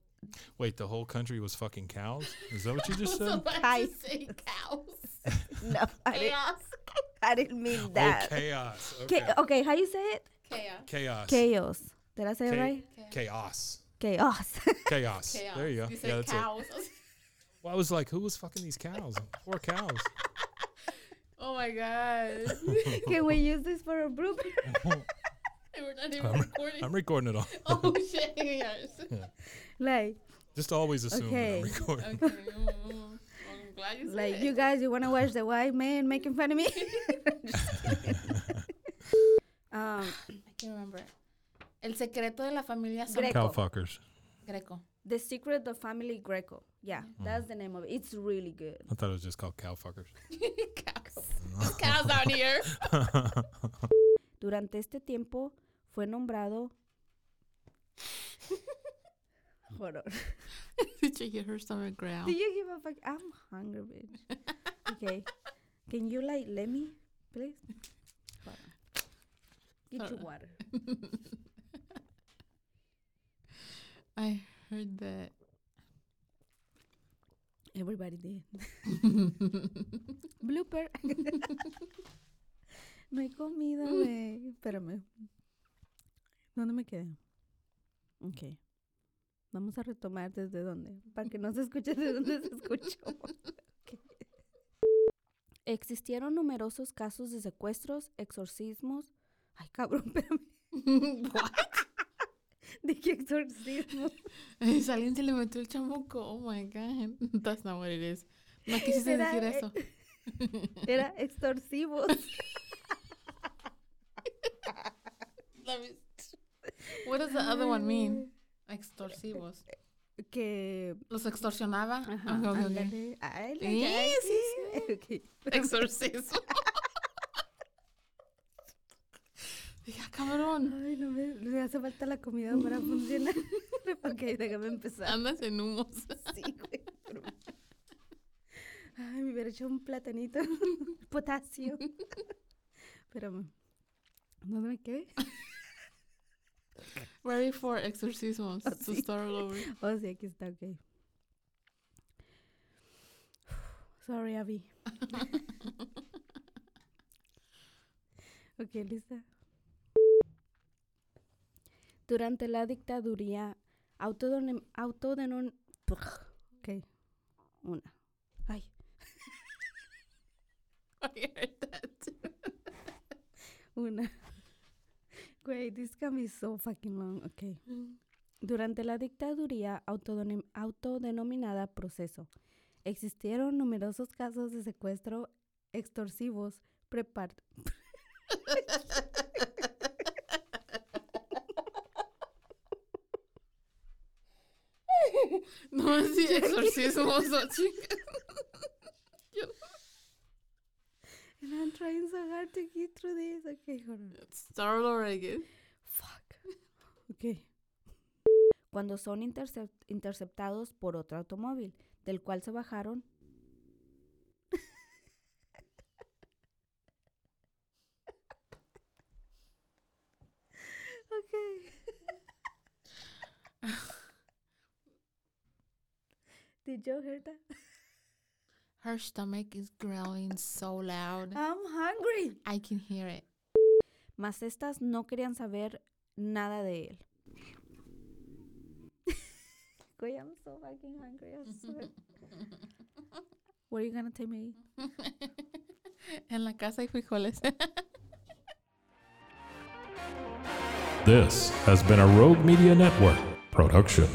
Wait, the whole country was fucking cows? Is that what you just <laughs> said? let's say cows. <laughs> no I didn't, Chaos. I didn't mean Oh, that chaos. Ca- Okay. okay how you say it Chaos. Chaos. chaos did i say it right Chaos. chaos <laughs> Chaos. Chaos. There you go. You yeah, said that's it. cows. Well, I was like, who was fucking these cows? Poor cows. oh my god. can we use this for a blooper <laughs> We're not even I'm, recording. I'm recording it all. <laughs> oh <laughs> shit. Yes. like Just always assume Okay. that I'm recording. Okay. mm, mm. I'm glad you like it. you guys you want to watch the white man making fun of me um I can't remember. El secreto de la familia Son- Greco. Cow fuckers. Greco. The Secret of Family Greco. Yeah, that's the name of it. It's really good. I thought it was just called cow fuckers. cows. There's cows down here. Durante este tiempo fue nombrado. <laughs> Hold <laughs> on. Did you hear her stomach growl? Do you give a fuck? I'm hungry, bitch. <laughs> Okay. Can you like let me, please? Hold on. Get your Uh, water. I heard that. Everybody did. Blooper. no hay comida, güey. Espérame. ¿Dónde me quedé? Ok. Vamos a retomar desde dónde. Para que no se escuche de dónde se escuchó. <laughs> Ok. Existieron numerosos casos de secuestros, exorcismos. Ay, cabrón, espérame. <laughs> Qué exorcismo? Si alguien se le metió el chamuco. Oh my god. That's not what it is. No quisiste Era, decir eh, eso. <laughs> Era extorsivos. What does the other one mean? Extorsivos. que ¿Los extorsionaba? Ajá, Ok, ok, ok. ándale. Ay, la Sí, Jackie. Ok. Exorcismo. <laughs> Dije, ah, cabrón. Ay, no me, me hace falta la comida para funcionar. <laughs> ok, déjame empezar. Andas en humos. Sí, güey. pero- Ay, me hubiera hecho un platanito. <laughs> Potasio. Espérame. ¿Dónde me quedé? Ready for exorcismos. <laughs> Oh, to sí. start all over. Oh, sí, aquí está, ok. Sorry, Abby. ok, lista. Durante la dictadura autodenom... autodenom ok, una. Ay, I heard that too. una. Güey, this can be so fucking long. Ok. Durante la dictadura autodonem- autodenominada proceso, existieron numerosos casos de secuestro extorsivos prepar <laughs> No, sí, <laughs> exorcismos <laughs> o chinga. And I'm trying so hard to get through this. Okay, hold on. Start over again. Fuck. Ok. Cuando son intercep- interceptados por otro automóvil, del cual se bajaron. ok. <laughs> Did you hear that? Her stomach is growling so loud. I'm hungry. I can hear it. Mas estas no querían saber nada de él. <laughs> Güey, I'm so fucking hungry, I swear. <laughs> What are you gonna take me? <laughs> en la casa hay frijoles. This has been a Rogue Media Network production.